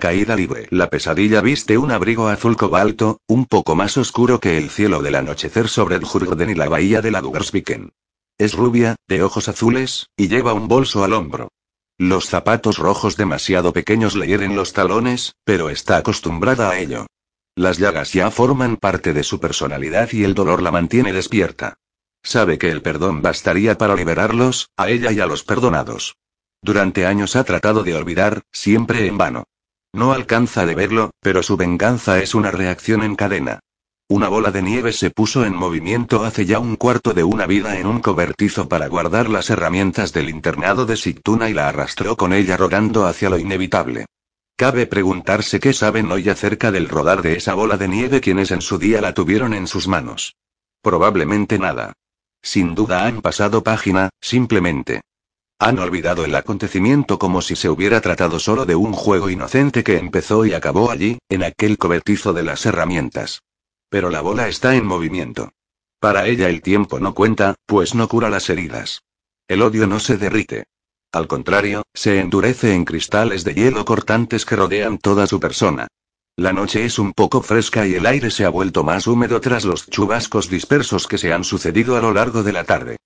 Caída libre. La pesadilla viste un abrigo azul cobalto, un poco más oscuro que el cielo del anochecer sobre el Jurgden y la bahía de la Dugersviken. Es rubia, de ojos azules, y lleva un bolso al hombro. Los zapatos rojos demasiado pequeños le hieren los talones, pero está acostumbrada a ello. Las llagas ya forman parte de su personalidad y el dolor la mantiene despierta. Sabe que el perdón bastaría para liberarlos, a ella y a los perdonados. Durante años ha tratado de olvidar, siempre en vano. No alcanza de verlo, pero su venganza es una reacción en cadena. Una bola de nieve se puso en movimiento hace ya un cuarto de una vida en un cobertizo para guardar las herramientas del internado de Sigtuna y la arrastró con ella rodando hacia lo inevitable. Cabe preguntarse qué saben hoy acerca del rodar de esa bola de nieve quienes en su día la tuvieron en sus manos. Probablemente nada. Sin duda han pasado página, simplemente. Han olvidado el acontecimiento como si se hubiera tratado solo de un juego inocente que empezó y acabó allí, en aquel cobertizo de las herramientas. Pero la bola está en movimiento. Para ella el tiempo no cuenta, pues no cura las heridas. El odio no se derrite. Al contrario, se endurece en cristales de hielo cortantes que rodean toda su persona. La noche es un poco fresca y el aire se ha vuelto más húmedo tras los chubascos dispersos que se han sucedido a lo largo de la tarde.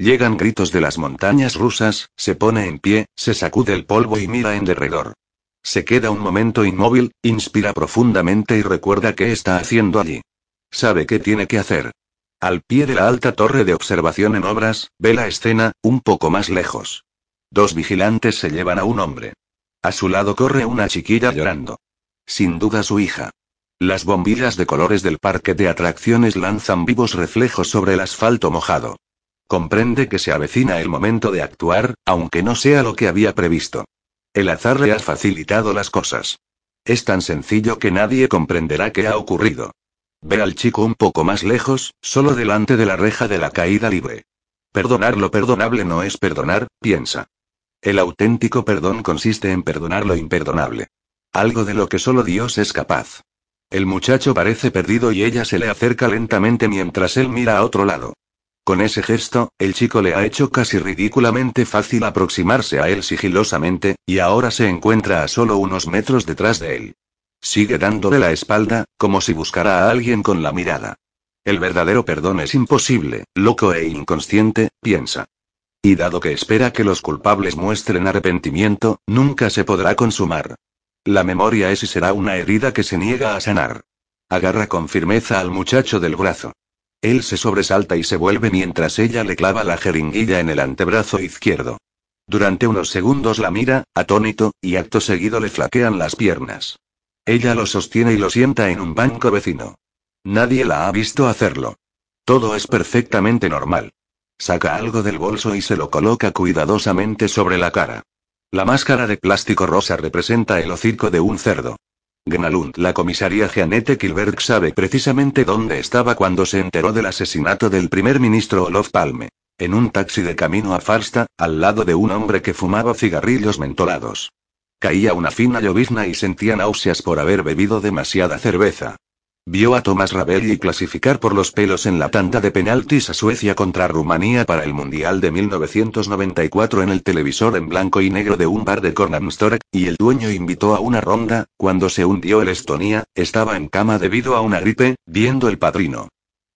Llegan gritos de las montañas rusas, se pone en pie, se sacude el polvo y mira en derredor. Se queda un momento inmóvil, inspira profundamente y recuerda qué está haciendo allí. Sabe qué tiene que hacer. Al pie de la alta torre de observación en obras, ve la escena, un poco más lejos. Dos vigilantes se llevan a un hombre. A su lado corre una chiquilla llorando. Sin duda su hija. Las bombillas de colores del parque de atracciones lanzan vivos reflejos sobre el asfalto mojado. Comprende que se avecina el momento de actuar, aunque no sea lo que había previsto. El azar le ha facilitado las cosas. Es tan sencillo que nadie comprenderá qué ha ocurrido. Ve al chico un poco más lejos, solo delante de la reja de la caída libre. Perdonar lo perdonable no es perdonar, piensa. El auténtico perdón consiste en perdonar lo imperdonable. Algo de lo que solo Dios es capaz. El muchacho parece perdido y ella se le acerca lentamente mientras él mira a otro lado. Con ese gesto, el chico le ha hecho casi ridículamente fácil aproximarse a él sigilosamente, y ahora se encuentra a solo unos metros detrás de él. Sigue dándole la espalda, como si buscara a alguien con la mirada. El verdadero perdón es imposible, loco e inconsciente, piensa. Y dado que espera que los culpables muestren arrepentimiento, nunca se podrá consumar. La memoria es y será una herida que se niega a sanar. Agarra con firmeza al muchacho del brazo. Él se sobresalta y se vuelve mientras ella le clava la jeringuilla en el antebrazo izquierdo. Durante unos segundos la mira, atónito, y acto seguido le flaquean las piernas. Ella lo sostiene y lo sienta en un banco vecino. Nadie la ha visto hacerlo. Todo es perfectamente normal. Saca algo del bolso y se lo coloca cuidadosamente sobre la cara. La máscara de plástico rosa representa el hocico de un cerdo. Gnalund, la comisaría Jeanette Kilberg sabe precisamente dónde estaba cuando se enteró del asesinato del primer ministro Olof Palme. En un taxi de camino a Farsta, al lado de un hombre que fumaba cigarrillos mentolados. Caía una fina llovizna y sentía náuseas por haber bebido demasiada cerveza. Vio a Thomas Ravelli clasificar por los pelos en la tanda de penaltis a Suecia contra Rumanía para el Mundial de 1994 en el televisor en blanco y negro de un bar de Kornamstorek, y el dueño invitó a una ronda, cuando se hundió el Estonia, estaba en cama debido a una gripe, viendo el padrino.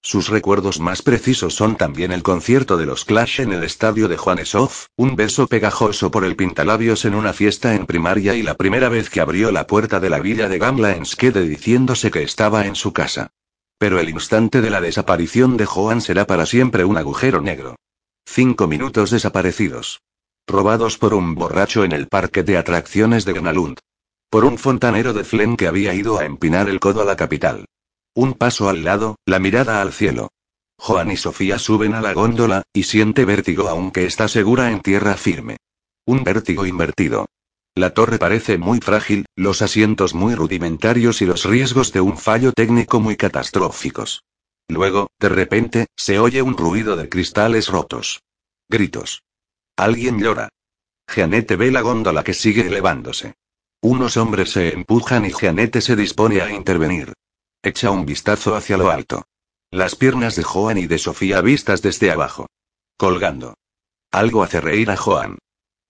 Sus recuerdos más precisos son también el concierto de los Clash en el estadio de Juanesov, un beso pegajoso por el pintalabios en una fiesta en primaria y la primera vez que abrió la puerta de la villa de Gamla en Skede diciéndose que estaba en su casa. Pero el instante de la desaparición de Joan será para siempre un agujero negro. Cinco minutos desaparecidos. Robados por un borracho en el parque de atracciones de Gnalund. Por un fontanero de Flen que había ido a empinar el codo a la capital. Un paso al lado, la mirada al cielo. Juan y Sofía suben a la góndola, y siente vértigo aunque está segura en tierra firme. Un vértigo invertido. La torre parece muy frágil, los asientos muy rudimentarios y los riesgos de un fallo técnico muy catastróficos. Luego, de repente, se oye un ruido de cristales rotos. Gritos. Alguien llora. Jeanette ve la góndola que sigue elevándose. Unos hombres se empujan y Jeanette se dispone a intervenir. Echa un vistazo hacia lo alto. Las piernas de Joan y de Sofía vistas desde abajo. Colgando. Algo hace reír a Joan.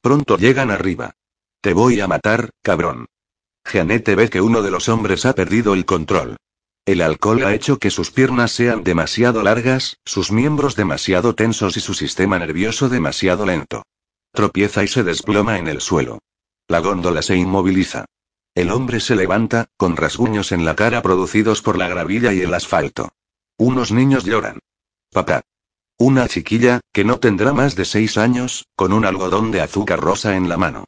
Pronto llegan arriba. Te voy a matar, cabrón. Jeanette ve que uno de los hombres ha perdido el control. El alcohol ha hecho que sus piernas sean demasiado largas, sus miembros demasiado tensos y su sistema nervioso demasiado lento. Tropieza y se desploma en el suelo. La góndola se inmoviliza. El hombre se levanta, con rasguños en la cara producidos por la gravilla y el asfalto. Unos niños lloran. Papá. Una chiquilla, que no tendrá más de seis años, con un algodón de azúcar rosa en la mano.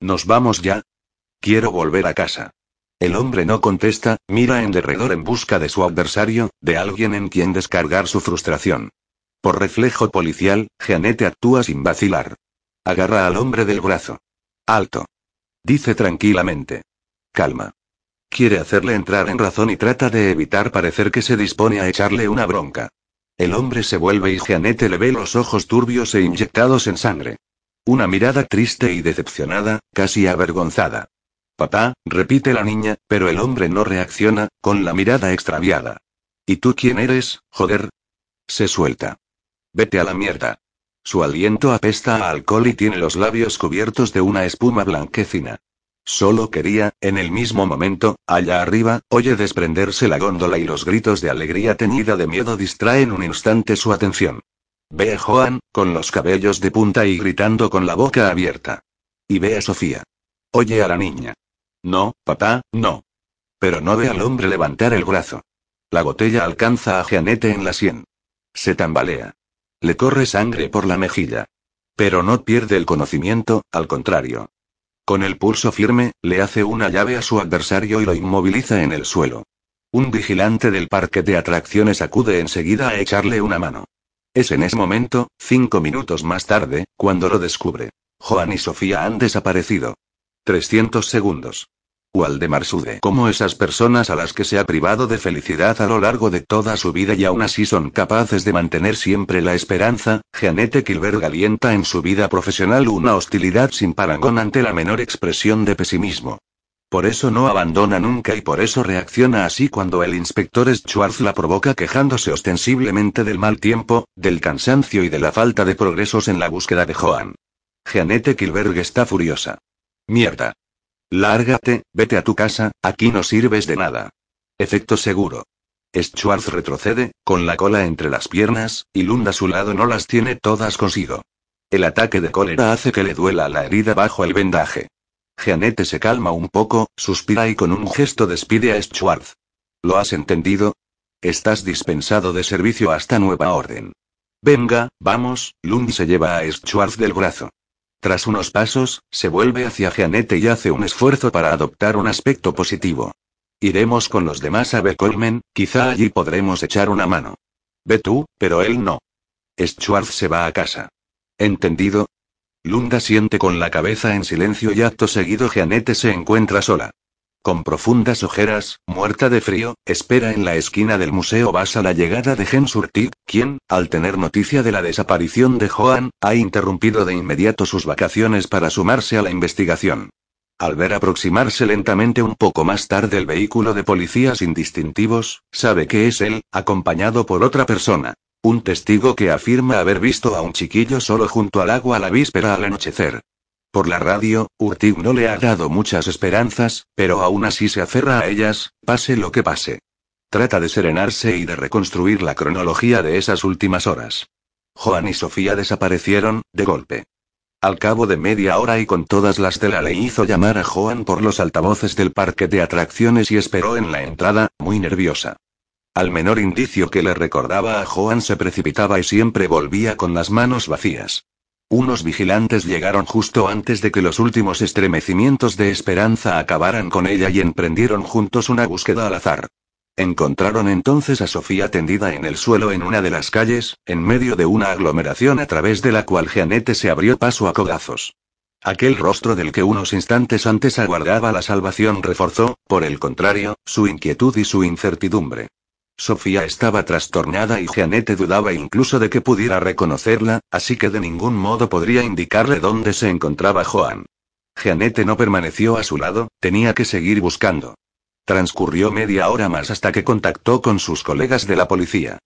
¿Nos vamos ya? Quiero volver a casa. El hombre no contesta, mira en derredor en busca de su adversario, de alguien en quien descargar su frustración. Por reflejo policial, Jeanette actúa sin vacilar. Agarra al hombre del brazo. Alto. Dice tranquilamente. Calma. Quiere hacerle entrar en razón y trata de evitar parecer que se dispone a echarle una bronca. El hombre se vuelve y Jeanette le ve los ojos turbios e inyectados en sangre. Una mirada triste y decepcionada, casi avergonzada. Papá, repite la niña, pero el hombre no reacciona, con la mirada extraviada. ¿Y tú quién eres, joder? Se suelta. Vete a la mierda. Su aliento apesta a alcohol y tiene los labios cubiertos de una espuma blanquecina. Solo quería, en el mismo momento, allá arriba, oye desprenderse la góndola y los gritos de alegría teñida de miedo distraen un instante su atención. Ve a Joan, con los cabellos de punta y gritando con la boca abierta. Y ve a Sofía. Oye a la niña. No, papá, no. Pero no ve al hombre levantar el brazo. La botella alcanza a Jeanette en la sien. Se tambalea. Le corre sangre por la mejilla. Pero no pierde el conocimiento, al contrario. Con el pulso firme, le hace una llave a su adversario y lo inmoviliza en el suelo. Un vigilante del parque de atracciones acude enseguida a echarle una mano. Es en ese momento, cinco minutos más tarde, cuando lo descubre. Juan y Sofía han desaparecido. 300 segundos. Waldemar sude como esas personas a las que se ha privado de felicidad a lo largo de toda su vida y aún así son capaces de mantener siempre la esperanza, Jeanette Kilberg alienta en su vida profesional una hostilidad sin parangón ante la menor expresión de pesimismo. Por eso no abandona nunca y por eso reacciona así cuando el inspector Schwartz la provoca quejándose ostensiblemente del mal tiempo, del cansancio y de la falta de progresos en la búsqueda de Joan. Jeanette Kilberg está furiosa. Mierda. Lárgate, vete a tu casa, aquí no sirves de nada. Efecto seguro. Schwartz retrocede, con la cola entre las piernas, y Lund a su lado no las tiene todas consigo. El ataque de cólera hace que le duela la herida bajo el vendaje. Jeanette se calma un poco, suspira y con un gesto despide a Schwartz. ¿Lo has entendido? Estás dispensado de servicio hasta nueva orden. Venga, vamos, Lund se lleva a Schwartz del brazo. Tras unos pasos, se vuelve hacia Jeanette y hace un esfuerzo para adoptar un aspecto positivo. Iremos con los demás a Becolmen, quizá allí podremos echar una mano. Ve tú, pero él no. Schwartz se va a casa. ¿Entendido? Lunda siente con la cabeza en silencio y acto seguido Jeanette se encuentra sola. Con profundas ojeras, muerta de frío, espera en la esquina del museo a la llegada de Gen Surtit, quien, al tener noticia de la desaparición de Joan, ha interrumpido de inmediato sus vacaciones para sumarse a la investigación. Al ver aproximarse lentamente un poco más tarde el vehículo de policías indistintivos, sabe que es él, acompañado por otra persona. Un testigo que afirma haber visto a un chiquillo solo junto al agua la víspera al anochecer. Por la radio, Urtig no le ha dado muchas esperanzas, pero aún así se aferra a ellas, pase lo que pase. Trata de serenarse y de reconstruir la cronología de esas últimas horas. Juan y Sofía desaparecieron, de golpe. Al cabo de media hora y con todas las de la ley hizo llamar a Juan por los altavoces del parque de atracciones y esperó en la entrada, muy nerviosa. Al menor indicio que le recordaba a Juan se precipitaba y siempre volvía con las manos vacías. Unos vigilantes llegaron justo antes de que los últimos estremecimientos de esperanza acabaran con ella y emprendieron juntos una búsqueda al azar. Encontraron entonces a Sofía tendida en el suelo en una de las calles, en medio de una aglomeración a través de la cual Jeanette se abrió paso a codazos. Aquel rostro del que unos instantes antes aguardaba la salvación reforzó, por el contrario, su inquietud y su incertidumbre. Sofía estaba trastornada y Jeanette dudaba incluso de que pudiera reconocerla, así que de ningún modo podría indicarle dónde se encontraba Joan. Jeanette no permaneció a su lado, tenía que seguir buscando. Transcurrió media hora más hasta que contactó con sus colegas de la policía.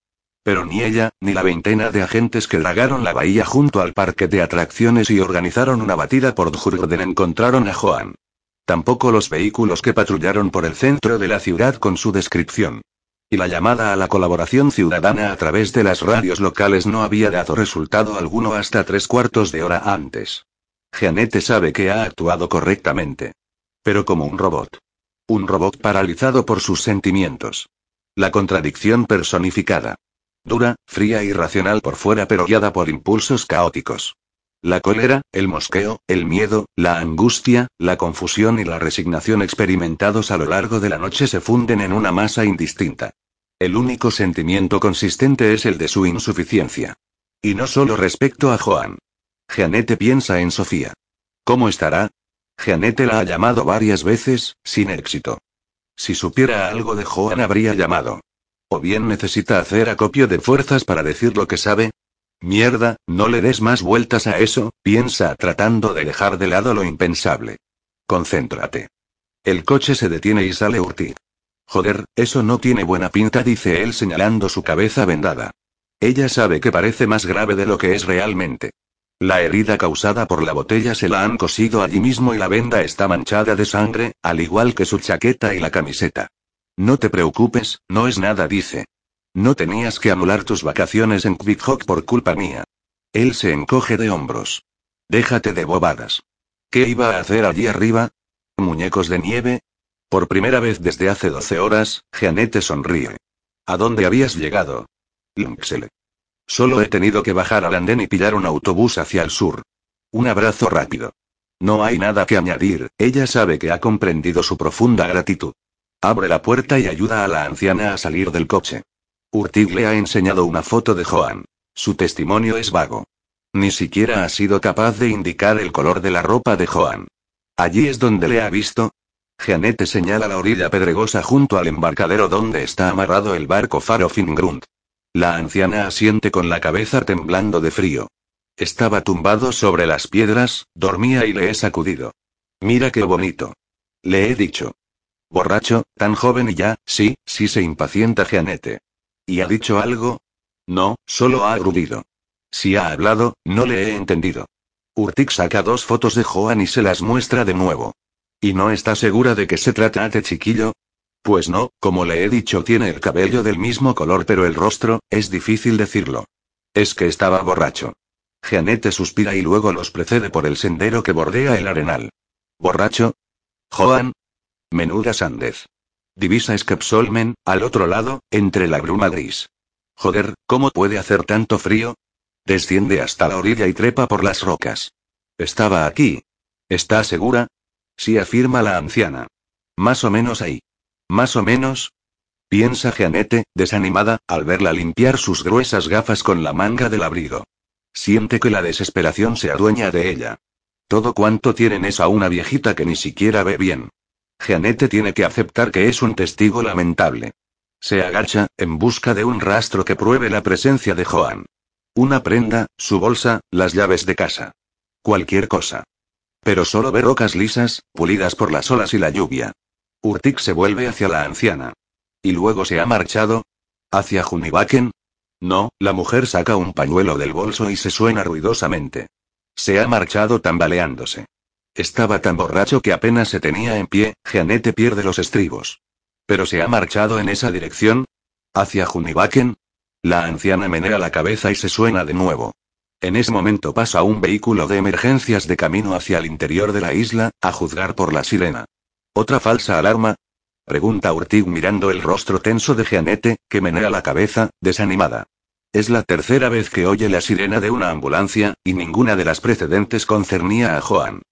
Pero ni ella, ni la veintena de agentes que dragaron la bahía junto al parque de atracciones y organizaron una batida por Djurgården encontraron a Joan. Tampoco los vehículos que patrullaron por el centro de la ciudad con su descripción. Y la llamada a la colaboración ciudadana a través de las radios locales no había dado resultado alguno hasta tres cuartos de hora antes. Jeanette sabe que ha actuado correctamente. Pero como un robot. Un robot paralizado por sus sentimientos. La contradicción personificada. Dura, fría y racional por fuera pero guiada por impulsos caóticos. La cólera, el mosqueo, el miedo, la angustia, la confusión y la resignación experimentados a lo largo de la noche se funden en una masa indistinta. El único sentimiento consistente es el de su insuficiencia. Y no solo respecto a Joan. Jeanette piensa en Sofía. ¿Cómo estará? Jeanette la ha llamado varias veces, sin éxito. Si supiera algo de Joan habría llamado. O bien necesita hacer acopio de fuerzas para decir lo que sabe, Mierda, no le des más vueltas a eso, piensa tratando de dejar de lado lo impensable. Concéntrate. El coche se detiene y sale Urtig. Joder, eso no tiene buena pinta, dice él señalando su cabeza vendada. Ella sabe que parece más grave de lo que es realmente. La herida causada por la botella se la han cosido allí mismo y la venda está manchada de sangre, al igual que su chaqueta y la camiseta. No te preocupes, no es nada, dice. No tenías que anular tus vacaciones en Quick por culpa mía. Él se encoge de hombros. Déjate de bobadas. ¿Qué iba a hacer allí arriba? ¿Muñecos de nieve? Por primera vez desde hace 12 horas, Jeanette sonríe. ¿A dónde habías llegado? Linksele. Solo he tenido que bajar al andén y pillar un autobús hacia el sur. Un abrazo rápido. No hay nada que añadir, ella sabe que ha comprendido su profunda gratitud. Abre la puerta y ayuda a la anciana a salir del coche. Urtig le ha enseñado una foto de Joan. Su testimonio es vago. Ni siquiera ha sido capaz de indicar el color de la ropa de Joan. Allí es donde le ha visto. Jeanette señala la orilla pedregosa junto al embarcadero donde está amarrado el barco Faro Fingrund. La anciana asiente con la cabeza temblando de frío. Estaba tumbado sobre las piedras, dormía y le he sacudido. Mira qué bonito. Le he dicho. Borracho, tan joven y ya, sí, sí se impacienta Jeanette. ¿Y ha dicho algo? No, solo ha grudido. Si ha hablado, no le he entendido. Urtic saca dos fotos de Joan y se las muestra de nuevo. ¿Y no está segura de que se trata de chiquillo? Pues no, como le he dicho, tiene el cabello del mismo color, pero el rostro, es difícil decirlo. Es que estaba borracho. Jeanette suspira y luego los precede por el sendero que bordea el arenal. ¿Borracho? Joan. Menuda sandez. Divisa Skepsolmen, al otro lado, entre la bruma gris. Joder, ¿cómo puede hacer tanto frío? Desciende hasta la orilla y trepa por las rocas. Estaba aquí. ¿Está segura? Sí, afirma la anciana. Más o menos ahí. Más o menos. Piensa Jeanette, desanimada, al verla limpiar sus gruesas gafas con la manga del abrigo. Siente que la desesperación se adueña de ella. Todo cuanto tienen es a una viejita que ni siquiera ve bien. Jeanette tiene que aceptar que es un testigo lamentable. Se agacha, en busca de un rastro que pruebe la presencia de Joan. Una prenda, su bolsa, las llaves de casa. Cualquier cosa. Pero solo ve rocas lisas, pulidas por las olas y la lluvia. Urtik se vuelve hacia la anciana. ¿Y luego se ha marchado? ¿Hacia Junibaken? No, la mujer saca un pañuelo del bolso y se suena ruidosamente. Se ha marchado tambaleándose. Estaba tan borracho que apenas se tenía en pie, Jeanette pierde los estribos. ¿Pero se ha marchado en esa dirección? ¿Hacia Junibaken? La anciana menea la cabeza y se suena de nuevo. En ese momento pasa un vehículo de emergencias de camino hacia el interior de la isla, a juzgar por la sirena. ¿Otra falsa alarma? Pregunta Urtig mirando el rostro tenso de Jeanette, que menea la cabeza, desanimada. Es la tercera vez que oye la sirena de una ambulancia, y ninguna de las precedentes concernía a Joan.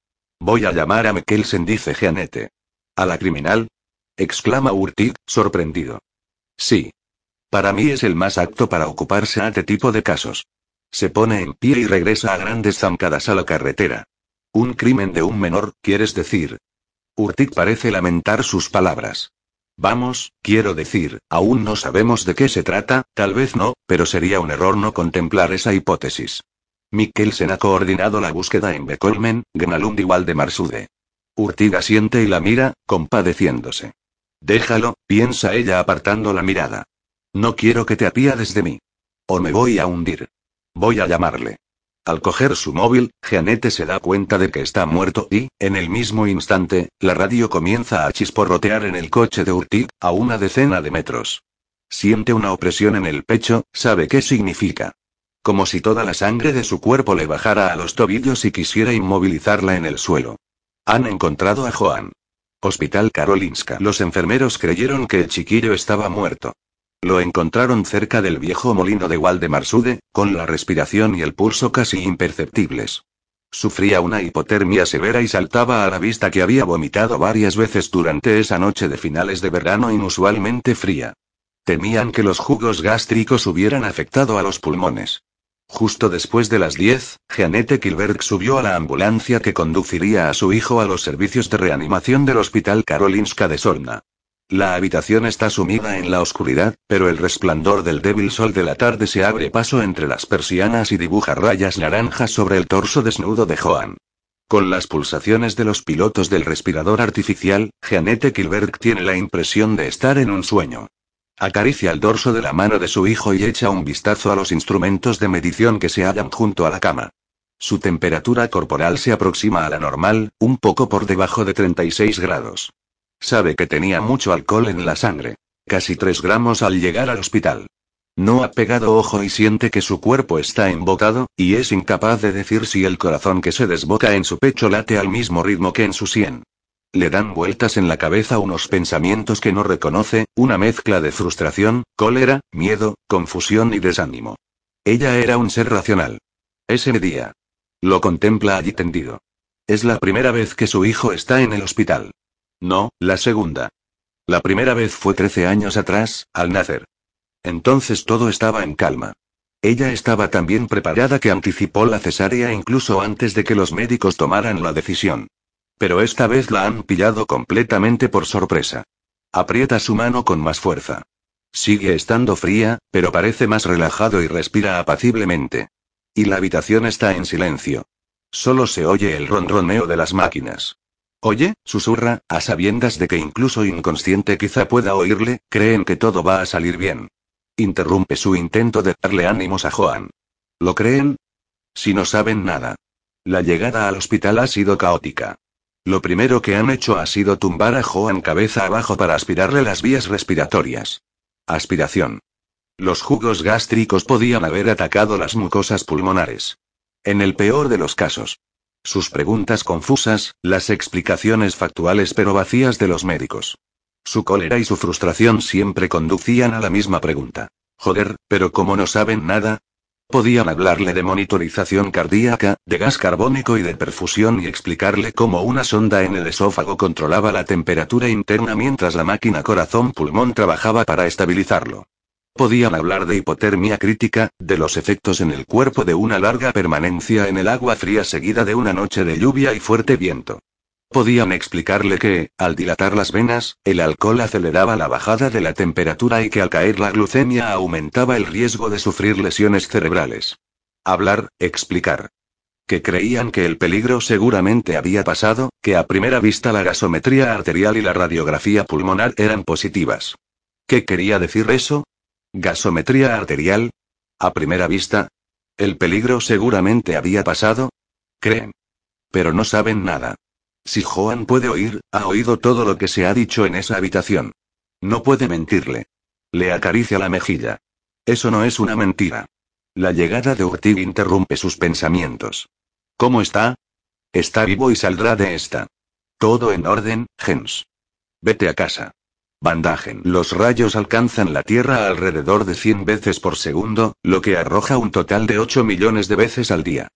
Voy a llamar a Mikkelsen, dice Jeanette. ¿A la criminal? exclama Urtig, sorprendido. Sí. Para mí es el más apto para ocuparse a este tipo de casos. Se pone en pie y regresa a grandes zancadas a la carretera. Un crimen de un menor, quieres decir. Urtig parece lamentar sus palabras. Vamos, quiero decir, aún no sabemos de qué se trata, tal vez no, pero sería un error no contemplar esa hipótesis. Mikkelsen ha coordinado la búsqueda en Bekolmen, Gnalund y Waldemarsudde. Urtiga siente y la mira, compadeciéndose. Déjalo, piensa ella apartando la mirada. No quiero que te apiades de mí. O me voy a hundir. Voy a llamarle. Al coger su móvil, Jeanette se da cuenta de que está muerto y, en el mismo instante, la radio comienza a chisporrotear en el coche de Urtig, a una decena de metros. Siente una opresión en el pecho, sabe qué significa. Como si toda la sangre de su cuerpo le bajara a los tobillos y quisiera inmovilizarla en el suelo. Han encontrado a Joan. Hospital Karolinska. Los enfermeros creyeron que el chiquillo estaba muerto. Lo encontraron cerca del viejo molino de Waldemarsudde, con la respiración y el pulso casi imperceptibles. Sufría una hipotermia severa y saltaba a la vista que había vomitado varias veces durante esa noche de finales de verano inusualmente fría. Temían que los jugos gástricos hubieran afectado a los pulmones. Justo después de las 10, Jeanette Kilberg subió a la ambulancia que conduciría a su hijo a los servicios de reanimación del Hospital Karolinska de Solna. La habitación está sumida en la oscuridad, pero el resplandor del débil sol de la tarde se abre paso entre las persianas y dibuja rayas naranjas sobre el torso desnudo de Joan. Con las pulsaciones de los pilotos del respirador artificial, Jeanette Kilberg tiene la impresión de estar en un sueño. Acaricia el dorso de la mano de su hijo y echa un vistazo a los instrumentos de medición que se hallan junto a la cama. Su temperatura corporal se aproxima a la normal, un poco por debajo de 36 grados. Sabe que tenía mucho alcohol en la sangre. Casi 3 gramos al llegar al hospital. No ha pegado ojo y siente que su cuerpo está embotado, y es incapaz de decir si el corazón que se desboca en su pecho late al mismo ritmo que en su sien. Le dan vueltas en la cabeza unos pensamientos que no reconoce, una mezcla de frustración, cólera, miedo, confusión y desánimo. Ella era un ser racional. Ese día. Lo contempla allí tendido. Es la primera vez que su hijo está en el hospital. No, la segunda. La primera vez fue 13 años atrás, al nacer. Entonces todo estaba en calma. Ella estaba tan bien preparada que anticipó la cesárea incluso antes de que los médicos tomaran la decisión. Pero esta vez la han pillado completamente por sorpresa. Aprieta su mano con más fuerza. Sigue estando fría, pero parece más relajado y respira apaciblemente. Y la habitación está en silencio. Solo se oye el ronroneo de las máquinas. Oye, susurra, a sabiendas de que incluso inconsciente quizá pueda oírle, creen que todo va a salir bien. Interrumpe su intento de darle ánimos a Joan. ¿Lo creen? Si no saben nada. La llegada al hospital ha sido caótica. Lo primero que han hecho ha sido tumbar a Joan cabeza abajo para aspirarle las vías respiratorias. Aspiración. Los jugos gástricos podían haber atacado las mucosas pulmonares. En el peor de los casos, sus preguntas confusas, las explicaciones factuales pero vacías de los médicos. Su cólera y su frustración siempre conducían a la misma pregunta. Joder, pero como no saben nada, Podían hablarle de monitorización cardíaca, de gas carbónico y de perfusión y explicarle cómo una sonda en el esófago controlaba la temperatura interna mientras la máquina corazón-pulmón trabajaba para estabilizarlo. Podían hablar de hipotermia crítica, de los efectos en el cuerpo de una larga permanencia en el agua fría seguida de una noche de lluvia y fuerte viento. Podían explicarle que, al dilatar las venas, el alcohol aceleraba la bajada de la temperatura y que al caer la glucemia aumentaba el riesgo de sufrir lesiones cerebrales. Hablar, explicar. Que creían que el peligro seguramente había pasado, que a primera vista la gasometría arterial y la radiografía pulmonar eran positivas. ¿Qué quería decir eso? Gasometría arterial. A primera vista. El peligro seguramente había pasado. Creen. Pero no saben nada. Si Joan puede oír, ha oído todo lo que se ha dicho en esa habitación. No puede mentirle. Le acaricia la mejilla. Eso no es una mentira. La llegada de Urtig interrumpe sus pensamientos. ¿Cómo está? Está vivo y saldrá de esta. Todo en orden, Gens. Vete a casa. Bandagen. Los rayos alcanzan la Tierra alrededor de 100 veces por segundo, lo que arroja un total de 8 millones de veces al día.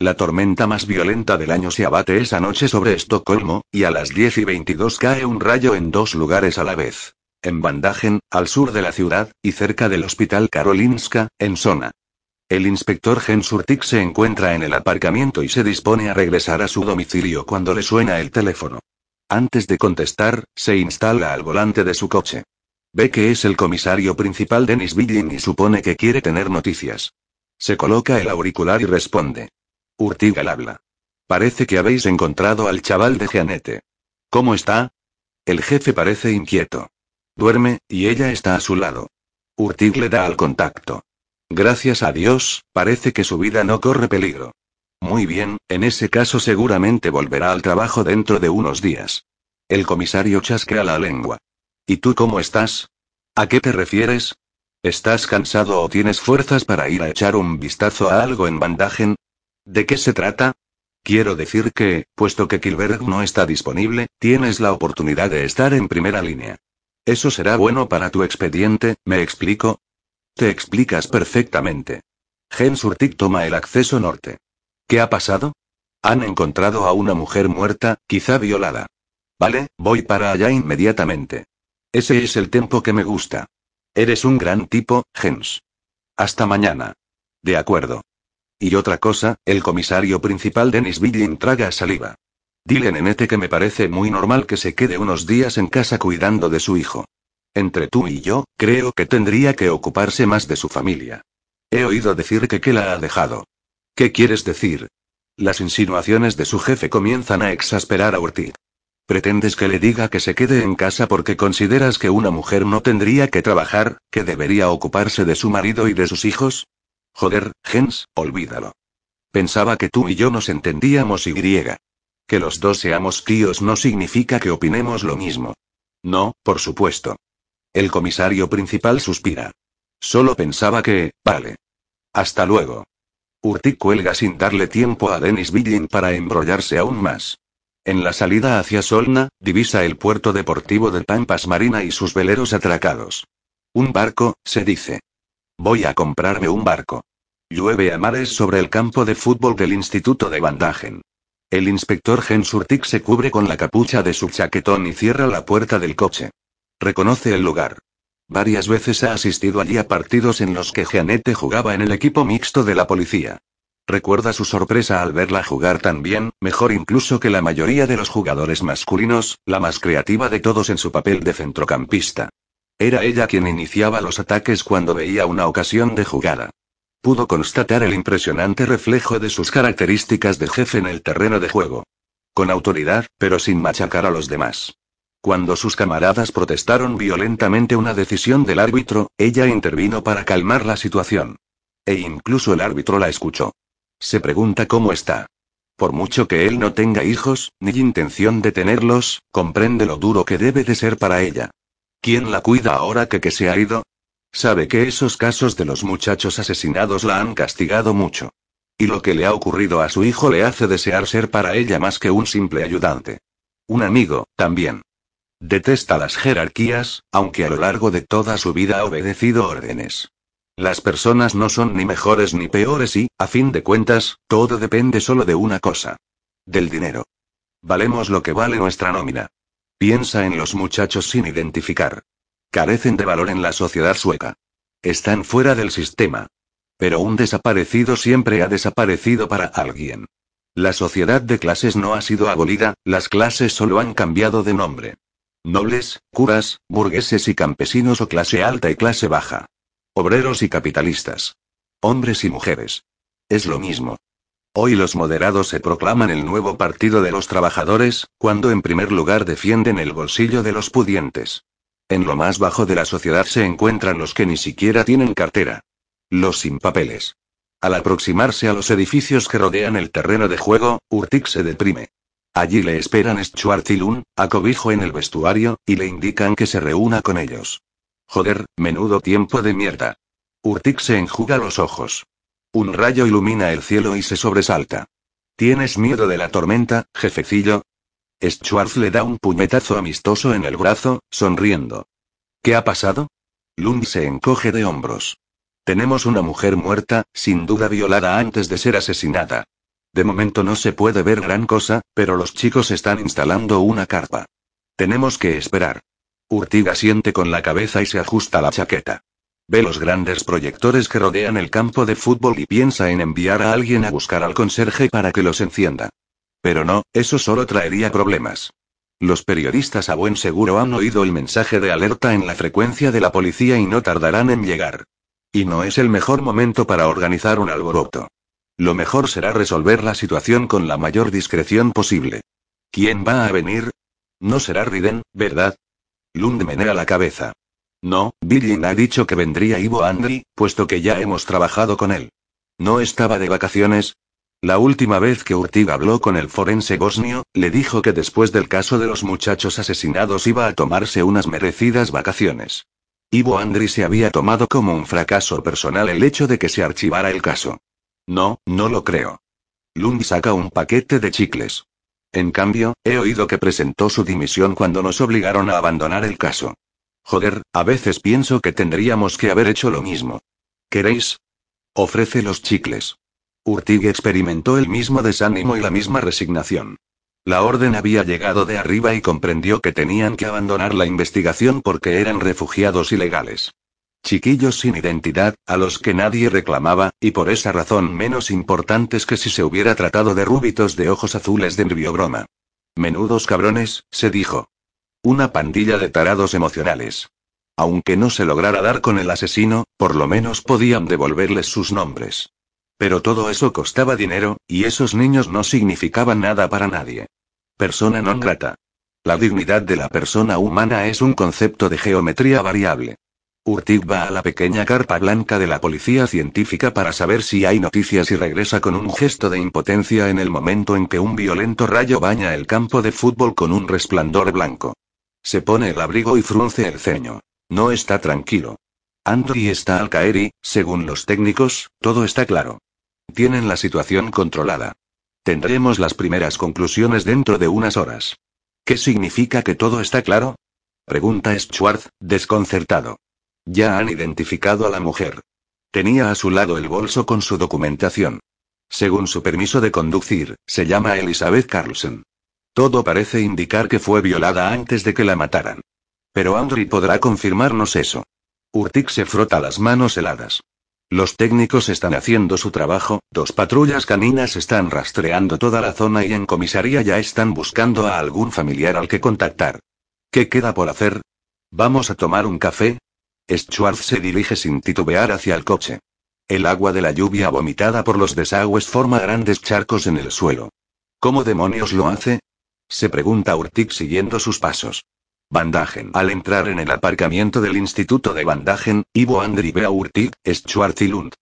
La tormenta más violenta del año se abate esa noche sobre Estocolmo, y a las 10 y 22 cae un rayo en dos lugares a la vez. En Bandagen, al sur de la ciudad, y cerca del Hospital Karolinska, en Sona. El inspector Gensurtik se encuentra en el aparcamiento y se dispone a regresar a su domicilio cuando le suena el teléfono. Antes de contestar, se instala al volante de su coche. Ve que es el comisario principal Dennis Billin y supone que quiere tener noticias. Se coloca el auricular y responde. Urtig al habla. Parece que habéis encontrado al chaval de Jeanette. ¿Cómo está? El jefe parece inquieto. Duerme, y ella está a su lado. Urtig le da al contacto. Gracias a Dios, parece que su vida no corre peligro. Muy bien, en ese caso seguramente volverá al trabajo dentro de unos días. El comisario chasquea la lengua. ¿Y tú cómo estás? ¿A qué te refieres? ¿Estás cansado o tienes fuerzas para ir a echar un vistazo a algo en Bandagen? ¿De qué se trata? Quiero decir que, puesto que Kilberg no está disponible, tienes la oportunidad de estar en primera línea. Eso será bueno para tu expediente, ¿me explico? Te explicas perfectamente. Gen Surtik toma el acceso norte. ¿Qué ha pasado? Han encontrado a una mujer muerta, quizá violada. Vale, voy para allá inmediatamente. Ese es el tempo que me gusta. Eres un gran tipo, Gens. Hasta mañana. De acuerdo. Y otra cosa, el comisario principal Dennis Billin traga saliva. Dile nenete que me parece muy normal que se quede unos días en casa cuidando de su hijo. Entre tú y yo, creo que tendría que ocuparse más de su familia. He oído decir que que la ha dejado. ¿Qué quieres decir? Las insinuaciones de su jefe comienzan a exasperar a Ortiz. ¿Pretendes que le diga que se quede en casa porque consideras que una mujer no tendría que trabajar, que debería ocuparse de su marido y de sus hijos? Joder, Gens, olvídalo. Pensaba que tú y yo nos entendíamos y griega. Que los dos seamos tíos no significa que opinemos lo mismo. No, por supuesto. El comisario principal suspira. Solo pensaba que, vale. Hasta luego. Urtik cuelga sin darle tiempo a Dennis Billin para embrollarse aún más. En la salida hacia Solna, divisa el puerto deportivo de Pampas Marina y sus veleros atracados. Un barco, se dice. Voy a comprarme un barco. Llueve a mares sobre el campo de fútbol del Instituto de Bandagen. El inspector Gensurtik se cubre con la capucha de su chaquetón y cierra la puerta del coche. Reconoce el lugar. Varias veces ha asistido allí a partidos en los que Jeanette jugaba en el equipo mixto de la policía. Recuerda su sorpresa al verla jugar tan bien, mejor incluso que la mayoría de los jugadores masculinos, la más creativa de todos en su papel de centrocampista. Era ella quien iniciaba los ataques cuando veía una ocasión de jugada. Pudo constatar el impresionante reflejo de sus características de jefe en el terreno de juego. Con autoridad, pero sin machacar a los demás. Cuando sus camaradas protestaron violentamente una decisión del árbitro, ella intervino para calmar la situación. E incluso el árbitro la escuchó. Se pregunta cómo está. Por mucho que él no tenga hijos, ni intención de tenerlos, comprende lo duro que debe de ser para ella. ¿Quién la cuida ahora que que se ha ido? Sabe que esos casos de los muchachos asesinados la han castigado mucho. Y lo que le ha ocurrido a su hijo le hace desear ser para ella más que un simple ayudante. Un amigo, también. Detesta las jerarquías, aunque a lo largo de toda su vida ha obedecido órdenes. Las personas no son ni mejores ni peores y, a fin de cuentas, todo depende solo de una cosa. Del dinero. Valemos lo que vale nuestra nómina. Piensa en los muchachos sin identificar. Carecen de valor en la sociedad sueca. Están fuera del sistema. Pero un desaparecido siempre ha desaparecido para alguien. La sociedad de clases no ha sido abolida, las clases solo han cambiado de nombre. Nobles, curas, burgueses y campesinos o clase alta y clase baja. Obreros y capitalistas. Hombres y mujeres. Es lo mismo. Hoy los moderados se proclaman el nuevo partido de los trabajadores, cuando en primer lugar defienden el bolsillo de los pudientes. En lo más bajo de la sociedad se encuentran los que ni siquiera tienen cartera. Los sin papeles. Al aproximarse a los edificios que rodean el terreno de juego, Urtik se deprime. Allí le esperan Schwarzilun, a cobijo en el vestuario, y le indican que se reúna con ellos. Joder, menudo tiempo de mierda. Urtik se enjuga los ojos. Un rayo ilumina el cielo y se sobresalta. ¿Tienes miedo de la tormenta, jefecillo? Schwartz le da un puñetazo amistoso en el brazo, sonriendo. ¿Qué ha pasado? Lund se encoge de hombros. Tenemos una mujer muerta, sin duda violada antes de ser asesinada. De momento no se puede ver gran cosa, pero los chicos están instalando una carpa. Tenemos que esperar. Urtiga siente con la cabeza y se ajusta la chaqueta. Ve los grandes proyectores que rodean el campo de fútbol y piensa en enviar a alguien a buscar al conserje para que los encienda. Pero no, eso solo traería problemas. Los periodistas a buen seguro han oído el mensaje de alerta en la frecuencia de la policía y no tardarán en llegar. Y no es el mejor momento para organizar un alboroto. Lo mejor será resolver la situación con la mayor discreción posible. ¿Quién va a venir? No será Riden, ¿verdad? Lund menea la cabeza. No, Billin ha dicho que vendría Ivo Andri, puesto que ya hemos trabajado con él. ¿No estaba de vacaciones? La última vez que Urtig habló con el forense bosnio, le dijo que después del caso de los muchachos asesinados iba a tomarse unas merecidas vacaciones. Ivo Andri se había tomado como un fracaso personal el hecho de que se archivara el caso. No, no lo creo. Lund saca un paquete de chicles. En cambio, he oído que presentó su dimisión cuando nos obligaron a abandonar el caso. Joder, a veces pienso que tendríamos que haber hecho lo mismo. ¿Queréis? Ofrece los chicles. Urtig experimentó el mismo desánimo y la misma resignación. La orden había llegado de arriba y comprendió que tenían que abandonar la investigación porque eran refugiados ilegales. Chiquillos sin identidad, a los que nadie reclamaba, y por esa razón menos importantes que si se hubiera tratado de rúbitos de ojos azules de broma. Menudos cabrones, se dijo. Una pandilla de tarados emocionales. Aunque no se lograra dar con el asesino, por lo menos podían devolverles sus nombres. Pero todo eso costaba dinero, y esos niños no significaban nada para nadie. Persona non grata. La dignidad de la persona humana es un concepto de geometría variable. Urtig va a la pequeña carpa blanca de la policía científica para saber si hay noticias y regresa con un gesto de impotencia en el momento en que un violento rayo baña el campo de fútbol con un resplandor blanco. Se pone el abrigo y frunce el ceño. No está tranquilo. Andri está al caer y, según los técnicos, todo está claro. Tienen la situación controlada. Tendremos las primeras conclusiones dentro de unas horas. ¿Qué significa que todo está claro? Pregunta Schwartz, desconcertado. Ya han identificado a la mujer. Tenía a su lado el bolso con su documentación. Según su permiso de conducir, se llama Elizabeth Carlson. Todo parece indicar que fue violada antes de que la mataran. Pero Andri podrá confirmarnos eso. Urtik se frota las manos heladas. Los técnicos están haciendo su trabajo, dos patrullas caninas están rastreando toda la zona y en comisaría ya están buscando a algún familiar al que contactar. ¿Qué queda por hacer? ¿Vamos a tomar un café? Schwartz se dirige sin titubear hacia el coche. El agua de la lluvia vomitada por los desagües forma grandes charcos en el suelo. ¿Cómo demonios lo hace? Se pregunta Urtik siguiendo sus pasos. Bandagen. Al entrar en el aparcamiento del Instituto de Bandagen, Ivo Andri ve a Urtig, Schwartz y Lund.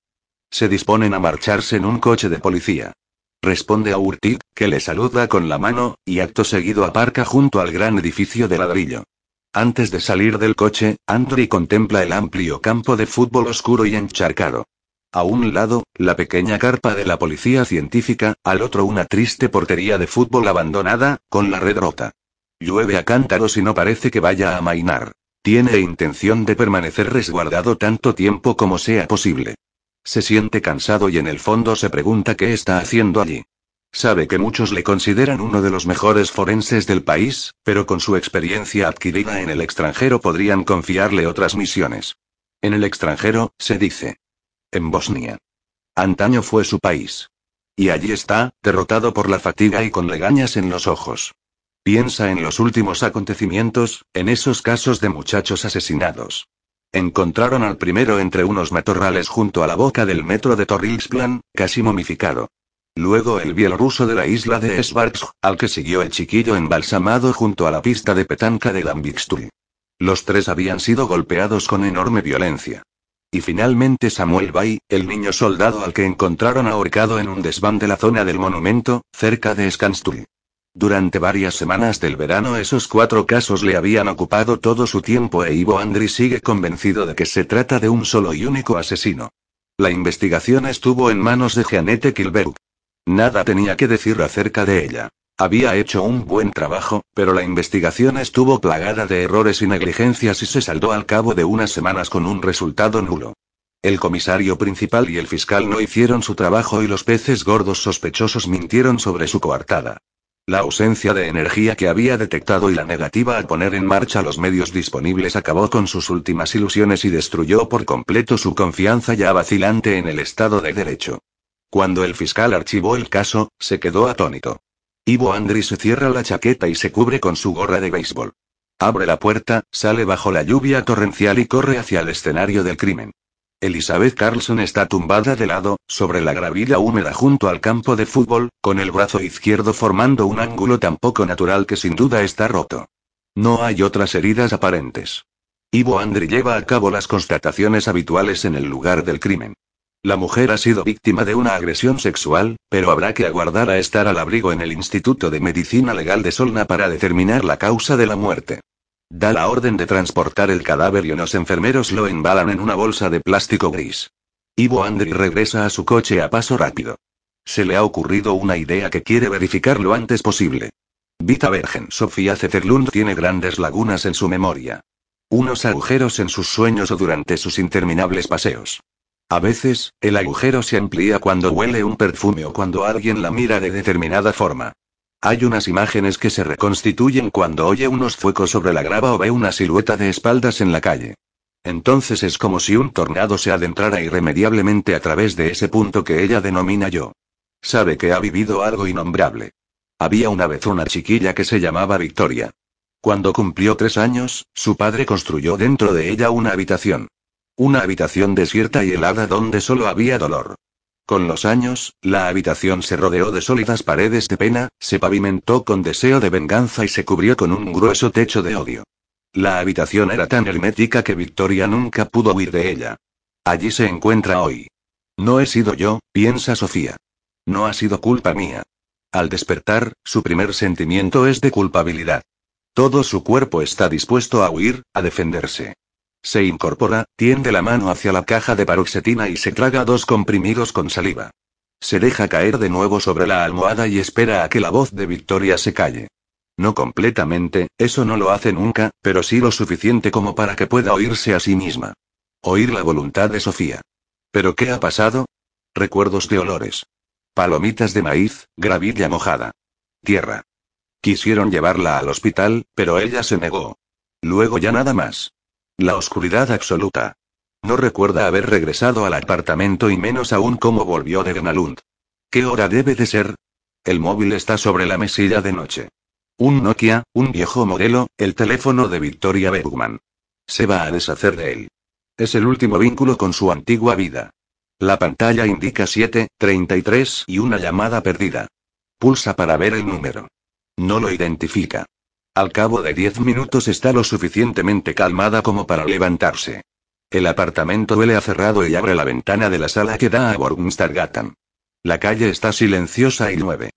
Se disponen a marcharse en un coche de policía. Responde a Urtig, que le saluda con la mano, y acto seguido aparca junto al gran edificio de ladrillo. Antes de salir del coche, Andri contempla el amplio campo de fútbol oscuro y encharcado. A un lado, la pequeña carpa de la policía científica, al otro una triste portería de fútbol abandonada, con la red rota. Llueve a cántaros y no parece que vaya a amainar. Tiene intención de permanecer resguardado tanto tiempo como sea posible. Se siente cansado y en el fondo se pregunta qué está haciendo allí. Sabe que muchos le consideran uno de los mejores forenses del país, pero con su experiencia adquirida en el extranjero podrían confiarle otras misiones. En el extranjero, se dice. En Bosnia. Antaño fue su país. Y allí está, derrotado por la fatiga y con legañas en los ojos. Piensa en los últimos acontecimientos, en esos casos de muchachos asesinados. Encontraron al primero entre unos matorrales junto a la boca del metro de Torrilsplan, casi momificado. Luego el bielorruso de la isla de Svartsk, al que siguió el chiquillo embalsamado junto a la pista de petanca de Gambikstuy. Los tres habían sido golpeados con enorme violencia. Y finalmente Samuel Bay, el niño soldado al que encontraron ahorcado en un desván de la zona del monumento, cerca de Skanstuy. Durante varias semanas del verano esos cuatro casos le habían ocupado todo su tiempo e Ivo Andri sigue convencido de que se trata de un solo y único asesino. La investigación estuvo en manos de Jeanette Kilberg. Nada tenía que decir acerca de ella. Había hecho un buen trabajo, pero la investigación estuvo plagada de errores y negligencias y se saldó al cabo de unas semanas con un resultado nulo. El comisario principal y el fiscal no hicieron su trabajo y los peces gordos sospechosos mintieron sobre su coartada. La ausencia de energía que había detectado y la negativa a poner en marcha los medios disponibles acabó con sus últimas ilusiones y destruyó por completo su confianza ya vacilante en el Estado de Derecho. Cuando el fiscal archivó el caso, se quedó atónito. Ivo Andri se cierra la chaqueta y se cubre con su gorra de béisbol. Abre la puerta, sale bajo la lluvia torrencial y corre hacia el escenario del crimen. Elizabeth Carlson está tumbada de lado, sobre la gravilla húmeda junto al campo de fútbol, con el brazo izquierdo formando un ángulo tan poco natural que sin duda está roto. No hay otras heridas aparentes. Ivo Andri lleva a cabo las constataciones habituales en el lugar del crimen. La mujer ha sido víctima de una agresión sexual, pero habrá que aguardar a estar al abrigo en el Instituto de Medicina Legal de Solna para determinar la causa de la muerte. Da la orden de transportar el cadáver y unos enfermeros lo embalan en una bolsa de plástico gris. Ivo Andri regresa a su coche a paso rápido. Se le ha ocurrido una idea que quiere verificar lo antes posible. Vita Virgen Sofía Zetterlund tiene grandes lagunas en su memoria. Unos agujeros en sus sueños o durante sus interminables paseos. A veces, el agujero se amplía cuando huele un perfume o cuando alguien la mira de determinada forma. Hay unas imágenes que se reconstituyen cuando oye unos fuecos sobre la grava o ve una silueta de espaldas en la calle. Entonces es como si un tornado se adentrara irremediablemente a través de ese punto que ella denomina yo. Sabe que ha vivido algo innombrable. Había una vez una chiquilla que se llamaba Victoria. Cuando cumplió tres años, su padre construyó dentro de ella una habitación. Una habitación desierta y helada donde solo había dolor. Con los años, la habitación se rodeó de sólidas paredes de pena, se pavimentó con deseo de venganza y se cubrió con un grueso techo de odio. La habitación era tan hermética que Victoria nunca pudo huir de ella. Allí se encuentra hoy. No he sido yo, piensa Sofía. No ha sido culpa mía. Al despertar, su primer sentimiento es de culpabilidad. Todo su cuerpo está dispuesto a huir, a defenderse. Se incorpora, tiende la mano hacia la caja de paroxetina y se traga dos comprimidos con saliva. Se deja caer de nuevo sobre la almohada y espera a que la voz de Victoria se calle. No completamente, eso no lo hace nunca, pero sí lo suficiente como para que pueda oírse a sí misma. Oír la voluntad de Sofía. ¿Pero qué ha pasado? Recuerdos de olores. Palomitas de maíz, gravilla mojada. Tierra. Quisieron llevarla al hospital, pero ella se negó. Luego ya nada más. La oscuridad absoluta. No recuerda haber regresado al apartamento y menos aún cómo volvió de Gernalund. ¿Qué hora debe de ser? El móvil está sobre la mesilla de noche. Un Nokia, un viejo modelo, el teléfono de Victoria Bergman. Se va a deshacer de él. Es el último vínculo con su antigua vida. La pantalla indica 7, 33 y una llamada perdida. Pulsa para ver el número. No lo identifica. Al cabo de diez minutos está lo suficientemente calmada como para levantarse. El apartamento huele a cerrado y abre la ventana de la sala que da a Borgenstargatan. La calle está silenciosa y llueve.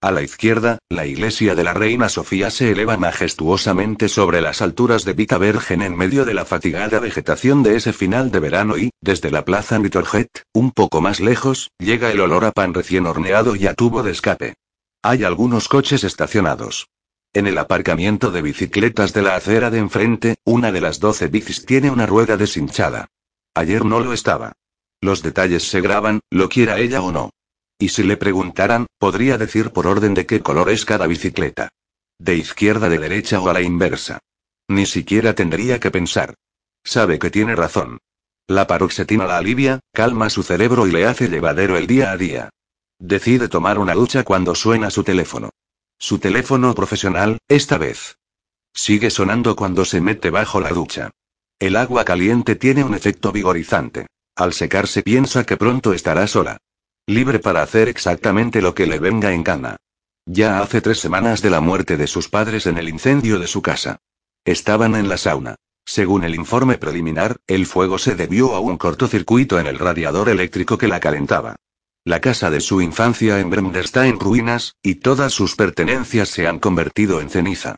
A la izquierda, la iglesia de la Reina Sofía se eleva majestuosamente sobre las alturas de Vita Vergen en medio de la fatigada vegetación de ese final de verano y, desde la plaza Nitorjet, un poco más lejos, llega el olor a pan recién horneado y a tubo de escape. Hay algunos coches estacionados. En el aparcamiento de bicicletas de la acera de enfrente, una de las doce bicis tiene una rueda deshinchada. Ayer no lo estaba. Los detalles se graban, lo quiera ella o no. Y si le preguntaran, podría decir por orden de qué color es cada bicicleta. De izquierda de derecha o a la inversa. Ni siquiera tendría que pensar. Sabe que tiene razón. La paroxetina la alivia, calma su cerebro y le hace llevadero el día a día. Decide tomar una ducha cuando suena su teléfono. Su teléfono profesional, esta vez. Sigue sonando cuando se mete bajo la ducha. El agua caliente tiene un efecto vigorizante. Al secarse piensa que pronto estará sola. Libre para hacer exactamente lo que le venga en gana. Ya hace tres semanas de la muerte de sus padres en el incendio de su casa. Estaban en la sauna. Según el informe preliminar, el fuego se debió a un cortocircuito en el radiador eléctrico que la calentaba. La casa de su infancia en Bremner está en ruinas, y todas sus pertenencias se han convertido en ceniza.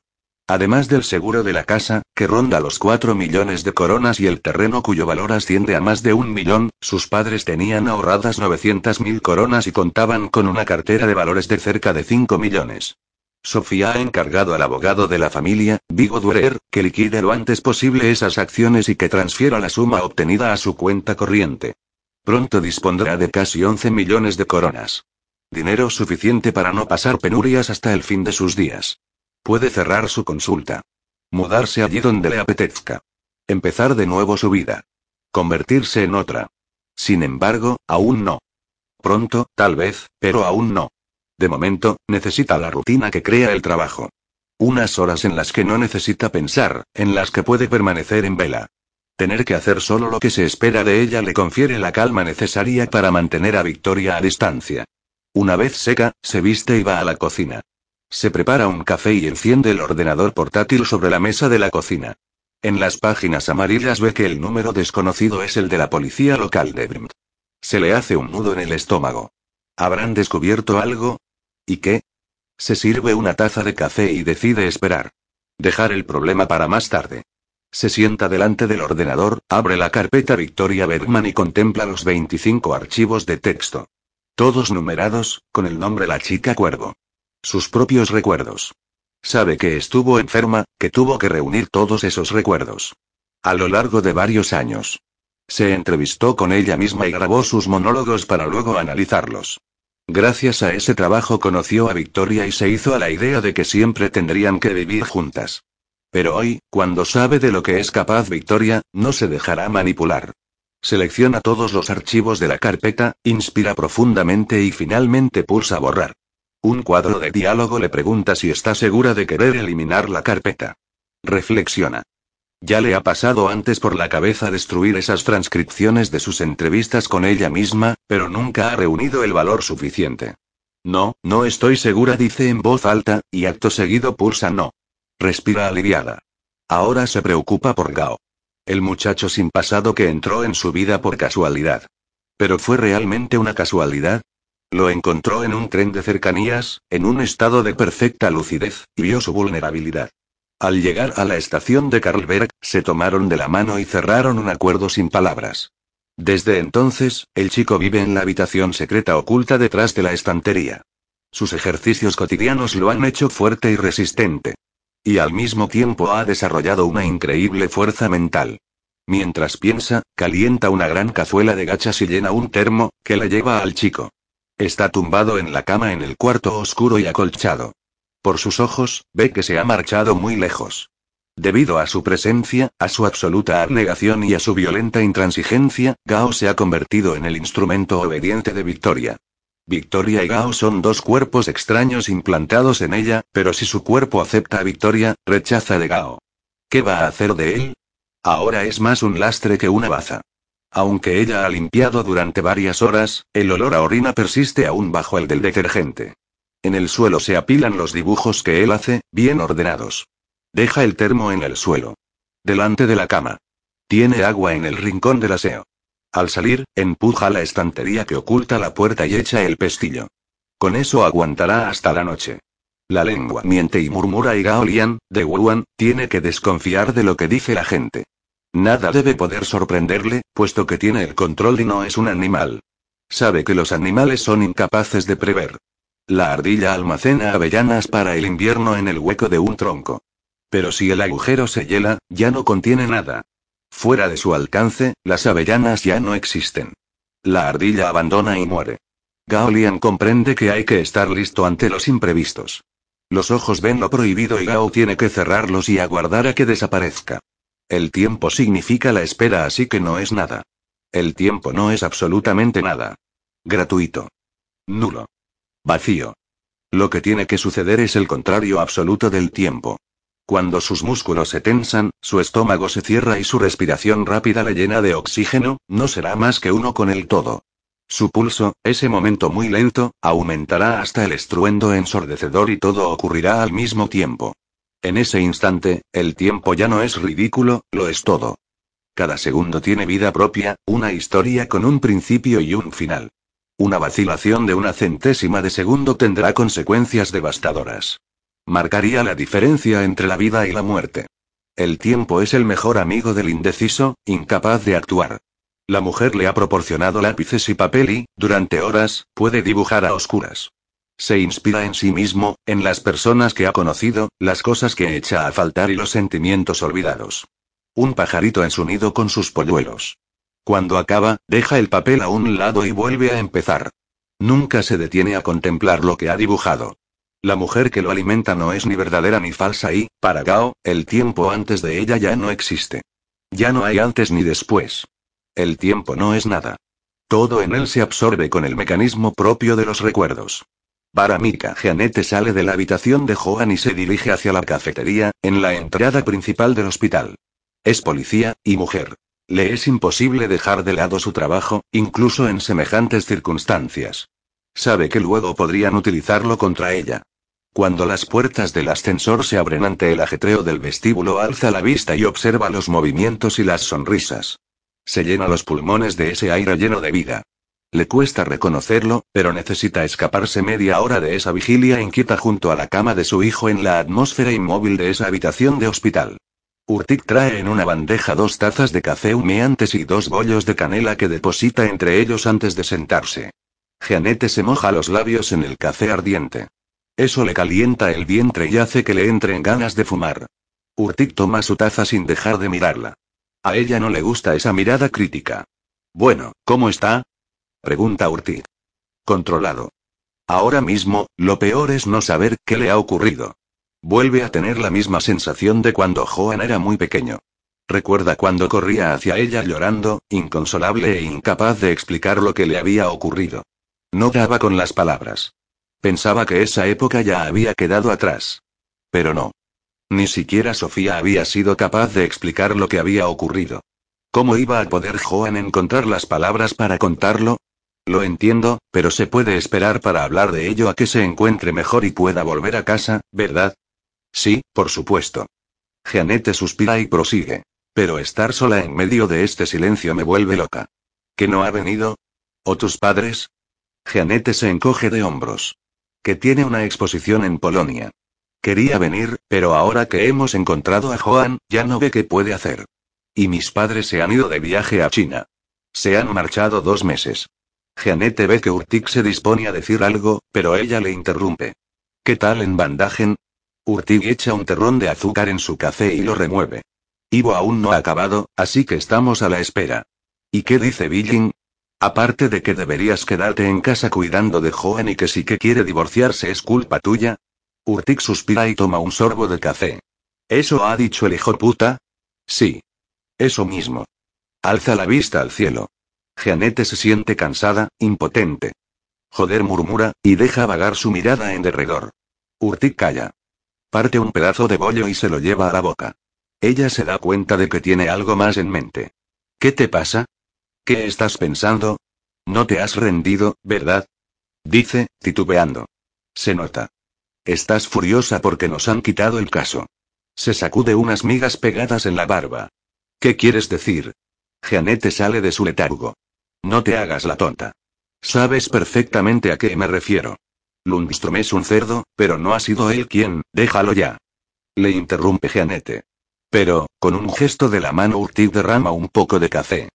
Además del seguro de la casa, que ronda los 4 millones de coronas y el terreno cuyo valor asciende a más de un millón, sus padres tenían ahorradas 900 mil coronas y contaban con una cartera de valores de cerca de 5 millones. Sofía ha encargado al abogado de la familia, Vigo Durer, que liquide lo antes posible esas acciones y que transfiera la suma obtenida a su cuenta corriente. Pronto dispondrá de casi 11 millones de coronas. Dinero suficiente para no pasar penurias hasta el fin de sus días. Puede cerrar su consulta. Mudarse allí donde le apetezca. Empezar de nuevo su vida. Convertirse en otra. Sin embargo, aún no. Pronto, tal vez, pero aún no. De momento, necesita la rutina que crea el trabajo. Unas horas en las que no necesita pensar, en las que puede permanecer en vela. Tener que hacer solo lo que se espera de ella le confiere la calma necesaria para mantener a Victoria a distancia. Una vez seca, se viste y va a la cocina. Se prepara un café y enciende el ordenador portátil sobre la mesa de la cocina. En las páginas amarillas ve que el número desconocido es el de la policía local de Brimt. Se le hace un nudo en el estómago. ¿Habrán descubierto algo? ¿Y qué? Se sirve una taza de café y decide esperar. Dejar el problema para más tarde. Se sienta delante del ordenador, abre la carpeta Victoria Bergman y contempla los 25 archivos de texto. Todos numerados, con el nombre La chica cuervo. Sus propios recuerdos. Sabe que estuvo enferma, que tuvo que reunir todos esos recuerdos. A lo largo de varios años. Se entrevistó con ella misma y grabó sus monólogos para luego analizarlos. Gracias a ese trabajo conoció a Victoria y se hizo a la idea de que siempre tendrían que vivir juntas. Pero hoy, cuando sabe de lo que es capaz Victoria, no se dejará manipular. Selecciona todos los archivos de la carpeta, inspira profundamente y finalmente pulsa borrar. Un cuadro de diálogo le pregunta si está segura de querer eliminar la carpeta. Reflexiona. Ya le ha pasado antes por la cabeza destruir esas transcripciones de sus entrevistas con ella misma, pero nunca ha reunido el valor suficiente. No, no estoy segura, dice en voz alta, y acto seguido pulsa no. Respira aliviada. Ahora se preocupa por Gao. El muchacho sin pasado que entró en su vida por casualidad. Pero fue realmente una casualidad. Lo encontró en un tren de cercanías, en un estado de perfecta lucidez, y vio su vulnerabilidad. Al llegar a la estación de Karlberg, se tomaron de la mano y cerraron un acuerdo sin palabras. Desde entonces, el chico vive en la habitación secreta oculta detrás de la estantería. Sus ejercicios cotidianos lo han hecho fuerte y resistente. Y al mismo tiempo ha desarrollado una increíble fuerza mental. Mientras piensa, calienta una gran cazuela de gachas y llena un termo, que la lleva al chico. Está tumbado en la cama en el cuarto oscuro y acolchado. Por sus ojos, ve que se ha marchado muy lejos. Debido a su presencia, a su absoluta abnegación y a su violenta intransigencia, Gao se ha convertido en el instrumento obediente de Victoria. Victoria y Gao son dos cuerpos extraños implantados en ella, pero si su cuerpo acepta a Victoria, rechaza de Gao. ¿Qué va a hacer de él? Ahora es más un lastre que una baza. Aunque ella ha limpiado durante varias horas, el olor a orina persiste aún bajo el del detergente. En el suelo se apilan los dibujos que él hace, bien ordenados. Deja el termo en el suelo. Delante de la cama. Tiene agua en el rincón del aseo. Al salir, empuja la estantería que oculta la puerta y echa el pestillo. Con eso aguantará hasta la noche. La lengua miente y murmura y Gaolian, de Wuhan, tiene que desconfiar de lo que dice la gente. Nada debe poder sorprenderle, puesto que tiene el control y no es un animal. Sabe que los animales son incapaces de prever. La ardilla almacena avellanas para el invierno en el hueco de un tronco. Pero si el agujero se hiela, ya no contiene nada. Fuera de su alcance, las avellanas ya no existen. La ardilla abandona y muere. Gaolian comprende que hay que estar listo ante los imprevistos. Los ojos ven lo prohibido y Gao tiene que cerrarlos y aguardar a que desaparezca. El tiempo significa la espera, así que no es nada. El tiempo no es absolutamente nada. Gratuito. Nulo. Vacío. Lo que tiene que suceder es el contrario absoluto del tiempo. Cuando sus músculos se tensan, su estómago se cierra y su respiración rápida le llena de oxígeno, no será más que uno con el todo. Su pulso, ese momento muy lento, aumentará hasta el estruendo ensordecedor y todo ocurrirá al mismo tiempo. En ese instante, el tiempo ya no es ridículo, lo es todo. Cada segundo tiene vida propia, una historia con un principio y un final. Una vacilación de una centésima de segundo tendrá consecuencias devastadoras. Marcaría la diferencia entre la vida y la muerte. El tiempo es el mejor amigo del indeciso, incapaz de actuar. La mujer le ha proporcionado lápices y papel y, durante horas, puede dibujar a oscuras. Se inspira en sí mismo, en las personas que ha conocido, las cosas que echa a faltar y los sentimientos olvidados. Un pajarito en su nido con sus polluelos. Cuando acaba, deja el papel a un lado y vuelve a empezar. Nunca se detiene a contemplar lo que ha dibujado. La mujer que lo alimenta no es ni verdadera ni falsa y, para Gao, el tiempo antes de ella ya no existe. Ya no hay antes ni después. El tiempo no es nada. Todo en él se absorbe con el mecanismo propio de los recuerdos. Baramika Jeanette sale de la habitación de Joan y se dirige hacia la cafetería, en la entrada principal del hospital. Es policía, y mujer. Le es imposible dejar de lado su trabajo, incluso en semejantes circunstancias. Sabe que luego podrían utilizarlo contra ella. Cuando las puertas del ascensor se abren ante el ajetreo del vestíbulo, alza la vista y observa los movimientos y las sonrisas. Se llena los pulmones de ese aire lleno de vida. Le cuesta reconocerlo, pero necesita escaparse media hora de esa vigilia inquieta junto a la cama de su hijo en la atmósfera inmóvil de esa habitación de hospital. Urtic trae en una bandeja dos tazas de café humeantes y dos bollos de canela que deposita entre ellos antes de sentarse. Jeanette se moja los labios en el café ardiente. Eso le calienta el vientre y hace que le entren ganas de fumar. Urtic toma su taza sin dejar de mirarla. A ella no le gusta esa mirada crítica. Bueno, ¿cómo está? Pregunta Urtic. Controlado. Ahora mismo, lo peor es no saber qué le ha ocurrido. Vuelve a tener la misma sensación de cuando Joan era muy pequeño. Recuerda cuando corría hacia ella llorando, inconsolable e incapaz de explicar lo que le había ocurrido. No daba con las palabras. Pensaba que esa época ya había quedado atrás. Pero no. Ni siquiera Sofía había sido capaz de explicar lo que había ocurrido. ¿Cómo iba a poder Joan encontrar las palabras para contarlo? Lo entiendo, pero se puede esperar para hablar de ello a que se encuentre mejor y pueda volver a casa, ¿verdad? Sí, por supuesto. Jeanette suspira y prosigue. Pero estar sola en medio de este silencio me vuelve loca. ¿Que no ha venido? ¿O tus padres? Jeanette se encoge de hombros. Que tiene una exposición en Polonia. Quería venir, pero ahora que hemos encontrado a Joan, ya no ve qué puede hacer. Y mis padres se han ido de viaje a China. Se han marchado dos meses. Jeanette ve que Urtic se dispone a decir algo, pero ella le interrumpe. ¿Qué tal en Bandagen? Urtig echa un terrón de azúcar en su café y lo remueve. Ivo aún no ha acabado, así que estamos a la espera. ¿Y qué dice Billing? Aparte de que deberías quedarte en casa cuidando de Joan y que si que quiere divorciarse es culpa tuya. Urtig suspira y toma un sorbo de café. ¿Eso ha dicho el hijo puta? Sí. Eso mismo. Alza la vista al cielo. Jeanette se siente cansada, impotente. Joder murmura, y deja vagar su mirada en derredor. Urtic calla. Parte un pedazo de bollo y se lo lleva a la boca. Ella se da cuenta de que tiene algo más en mente. ¿Qué te pasa? ¿Qué estás pensando? No te has rendido, ¿verdad? Dice, titubeando. Se nota. Estás furiosa porque nos han quitado el caso. Se sacude unas migas pegadas en la barba. ¿Qué quieres decir? Jeanette sale de su letargo. No te hagas la tonta. Sabes perfectamente a qué me refiero. Lundstrom es un cerdo, pero no ha sido él quien, déjalo ya. Le interrumpe Jeanette. Pero, con un gesto de la mano Urtig derrama un poco de café.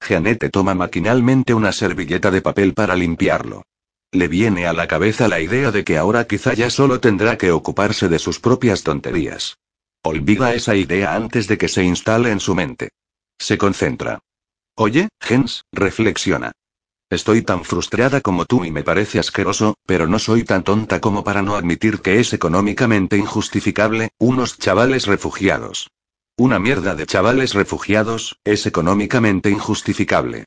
Jeanette toma maquinalmente una servilleta de papel para limpiarlo. Le viene a la cabeza la idea de que ahora quizá ya solo tendrá que ocuparse de sus propias tonterías. Olvida esa idea antes de que se instale en su mente. Se concentra. Oye, Jens, reflexiona. Estoy tan frustrada como tú y me parece asqueroso, pero no soy tan tonta como para no admitir que es económicamente injustificable, unos chavales refugiados. Una mierda de chavales refugiados, es económicamente injustificable.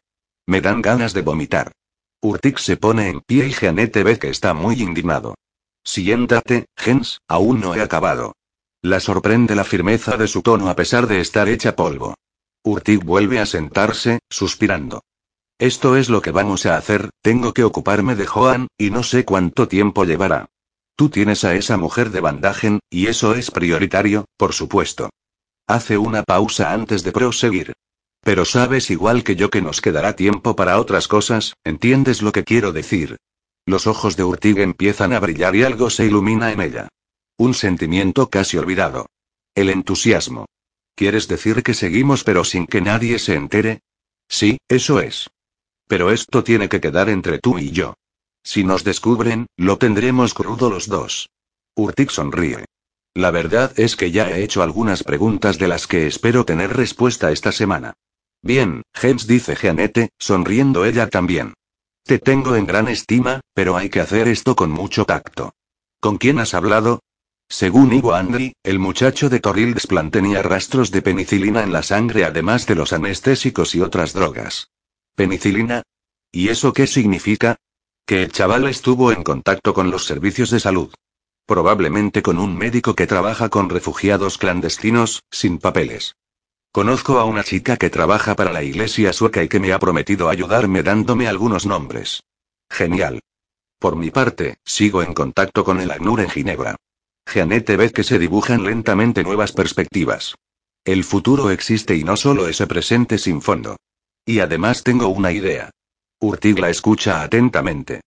Me dan ganas de vomitar. Urtic se pone en pie y Jeanette ve que está muy indignado. Siéntate, Jens, aún no he acabado. La sorprende la firmeza de su tono a pesar de estar hecha polvo. Urtig vuelve a sentarse, suspirando. Esto es lo que vamos a hacer, tengo que ocuparme de Joan, y no sé cuánto tiempo llevará. Tú tienes a esa mujer de bandajen, y eso es prioritario, por supuesto. Hace una pausa antes de proseguir. Pero sabes igual que yo que nos quedará tiempo para otras cosas, ¿entiendes lo que quiero decir? Los ojos de Urtig empiezan a brillar y algo se ilumina en ella. Un sentimiento casi olvidado. El entusiasmo. ¿Quieres decir que seguimos pero sin que nadie se entere? Sí, eso es. Pero esto tiene que quedar entre tú y yo. Si nos descubren, lo tendremos crudo los dos. Urtic sonríe. La verdad es que ya he hecho algunas preguntas de las que espero tener respuesta esta semana. Bien, James dice Jeanette, sonriendo ella también. Te tengo en gran estima, pero hay que hacer esto con mucho tacto. ¿Con quién has hablado? Según Ivo Andri, el muchacho de Torrildsplan tenía rastros de penicilina en la sangre además de los anestésicos y otras drogas. ¿Penicilina? ¿Y eso qué significa? Que el chaval estuvo en contacto con los servicios de salud. Probablemente con un médico que trabaja con refugiados clandestinos, sin papeles. Conozco a una chica que trabaja para la iglesia sueca y que me ha prometido ayudarme dándome algunos nombres. Genial. Por mi parte, sigo en contacto con el ACNUR en Ginebra. Jeanette ve que se dibujan lentamente nuevas perspectivas. El futuro existe y no solo ese presente sin fondo. Y además tengo una idea. Urtig la escucha atentamente.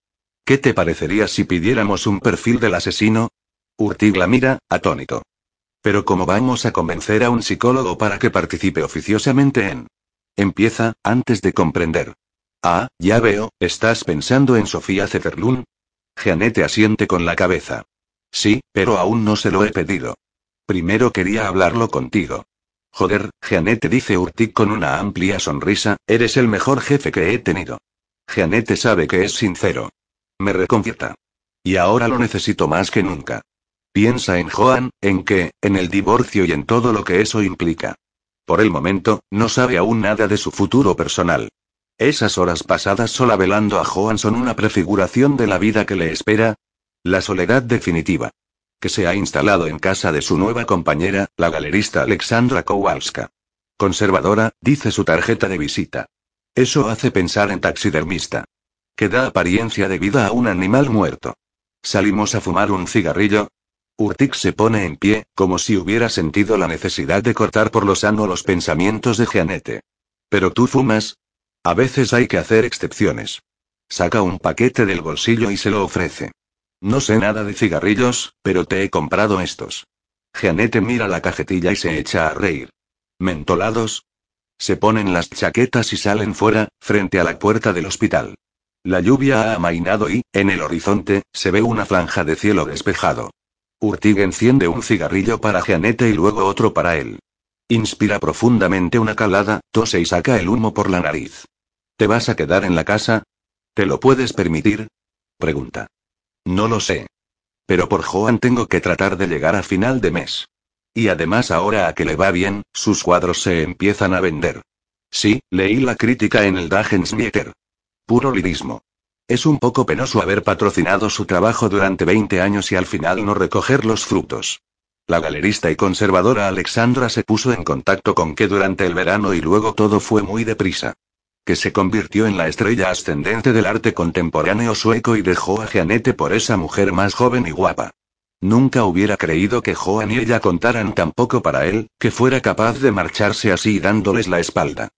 ¿Qué te parecería si pidiéramos un perfil del asesino? Urtig la mira, atónito. Pero ¿cómo vamos a convencer a un psicólogo para que participe oficiosamente en... Empieza, antes de comprender. Ah, ya veo, ¿estás pensando en Sofía Zetterlund? Jeanette asiente con la cabeza. Sí, pero aún no se lo he pedido. Primero quería hablarlo contigo. Joder, Jeanette dice Urtic con una amplia sonrisa, eres el mejor jefe que he tenido. Jeanette sabe que es sincero. Me reconfierta. Y ahora lo necesito más que nunca. Piensa en Joan, en qué, en el divorcio y en todo lo que eso implica. Por el momento, no sabe aún nada de su futuro personal. Esas horas pasadas sola velando a Joan son una prefiguración de la vida que le espera. La soledad definitiva que se ha instalado en casa de su nueva compañera, la galerista Alexandra Kowalska. Conservadora, dice su tarjeta de visita. Eso hace pensar en taxidermista. Que da apariencia de vida a un animal muerto. Salimos a fumar un cigarrillo. Urtic se pone en pie, como si hubiera sentido la necesidad de cortar por lo sano los pensamientos de Jeanette. Pero tú fumas. A veces hay que hacer excepciones. Saca un paquete del bolsillo y se lo ofrece. No sé nada de cigarrillos, pero te he comprado estos. Jeanette mira la cajetilla y se echa a reír. ¿Mentolados? Se ponen las chaquetas y salen fuera, frente a la puerta del hospital. La lluvia ha amainado y, en el horizonte, se ve una franja de cielo despejado. Urtig enciende un cigarrillo para Jeanette y luego otro para él. Inspira profundamente una calada, tose y saca el humo por la nariz. ¿Te vas a quedar en la casa? ¿Te lo puedes permitir? Pregunta. No lo sé. Pero por Joan tengo que tratar de llegar a final de mes. Y además ahora a que le va bien, sus cuadros se empiezan a vender. Sí, leí la crítica en el Dagensmieter. Puro lirismo. Es un poco penoso haber patrocinado su trabajo durante 20 años y al final no recoger los frutos. La galerista y conservadora Alexandra se puso en contacto con que durante el verano y luego todo fue muy deprisa que se convirtió en la estrella ascendente del arte contemporáneo sueco y dejó a Jeanette por esa mujer más joven y guapa. Nunca hubiera creído que Joan y ella contaran tan poco para él, que fuera capaz de marcharse así dándoles la espalda.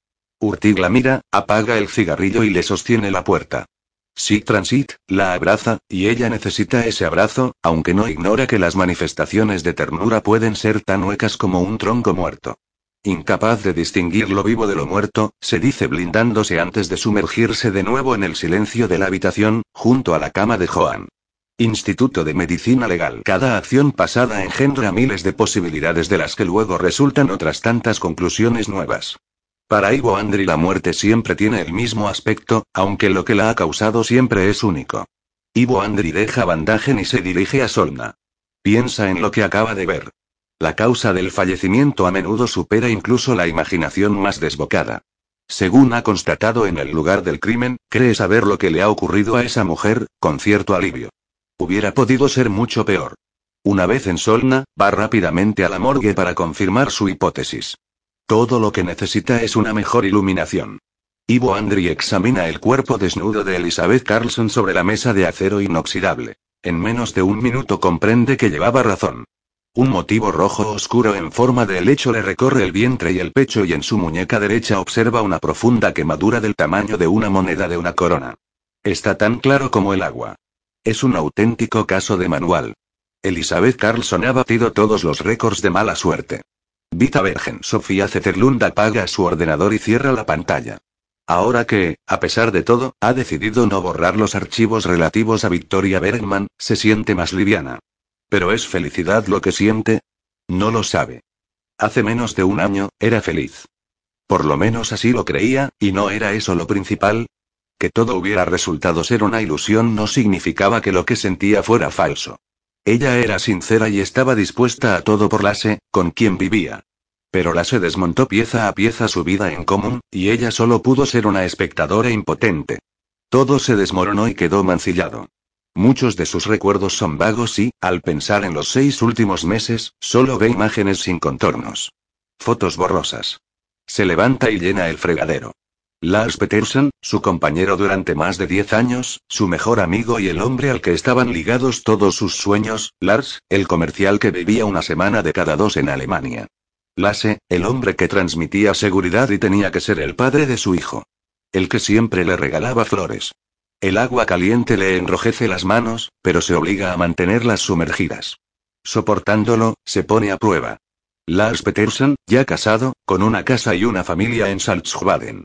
Urtig la mira, apaga el cigarrillo y le sostiene la puerta. Sí Transit, la abraza, y ella necesita ese abrazo, aunque no ignora que las manifestaciones de ternura pueden ser tan huecas como un tronco muerto. Incapaz de distinguir lo vivo de lo muerto, se dice blindándose antes de sumergirse de nuevo en el silencio de la habitación, junto a la cama de Joan. Instituto de Medicina Legal. Cada acción pasada engendra miles de posibilidades de las que luego resultan otras tantas conclusiones nuevas. Para Ivo Andri la muerte siempre tiene el mismo aspecto, aunque lo que la ha causado siempre es único. Ivo Andri deja Bandagen y se dirige a Solna. Piensa en lo que acaba de ver. La causa del fallecimiento a menudo supera incluso la imaginación más desbocada. Según ha constatado en el lugar del crimen, cree saber lo que le ha ocurrido a esa mujer, con cierto alivio. Hubiera podido ser mucho peor. Una vez en Solna, va rápidamente a la morgue para confirmar su hipótesis. Todo lo que necesita es una mejor iluminación. Ivo Andri examina el cuerpo desnudo de Elizabeth Carlson sobre la mesa de acero inoxidable. En menos de un minuto comprende que llevaba razón. Un motivo rojo oscuro en forma de helecho le recorre el vientre y el pecho y en su muñeca derecha observa una profunda quemadura del tamaño de una moneda de una corona. Está tan claro como el agua. Es un auténtico caso de manual. Elizabeth Carlson ha batido todos los récords de mala suerte. Vita Virgen Sofía Zetterlund apaga su ordenador y cierra la pantalla. Ahora que, a pesar de todo, ha decidido no borrar los archivos relativos a Victoria Bergman, se siente más liviana. ¿Pero es felicidad lo que siente? No lo sabe. Hace menos de un año, era feliz. Por lo menos así lo creía, y no era eso lo principal. Que todo hubiera resultado ser una ilusión no significaba que lo que sentía fuera falso. Ella era sincera y estaba dispuesta a todo por Lase, con quien vivía. Pero Lase desmontó pieza a pieza su vida en común, y ella solo pudo ser una espectadora impotente. Todo se desmoronó y quedó mancillado. Muchos de sus recuerdos son vagos y, al pensar en los seis últimos meses, solo ve imágenes sin contornos. Fotos borrosas. Se levanta y llena el fregadero. Lars Peterson, su compañero durante más de 10 años, su mejor amigo y el hombre al que estaban ligados todos sus sueños, Lars, el comercial que vivía una semana de cada dos en Alemania. Lasse, el hombre que transmitía seguridad y tenía que ser el padre de su hijo. El que siempre le regalaba flores. El agua caliente le enrojece las manos, pero se obliga a mantenerlas sumergidas. Soportándolo, se pone a prueba. Lars Peterson, ya casado, con una casa y una familia en Salzschwaden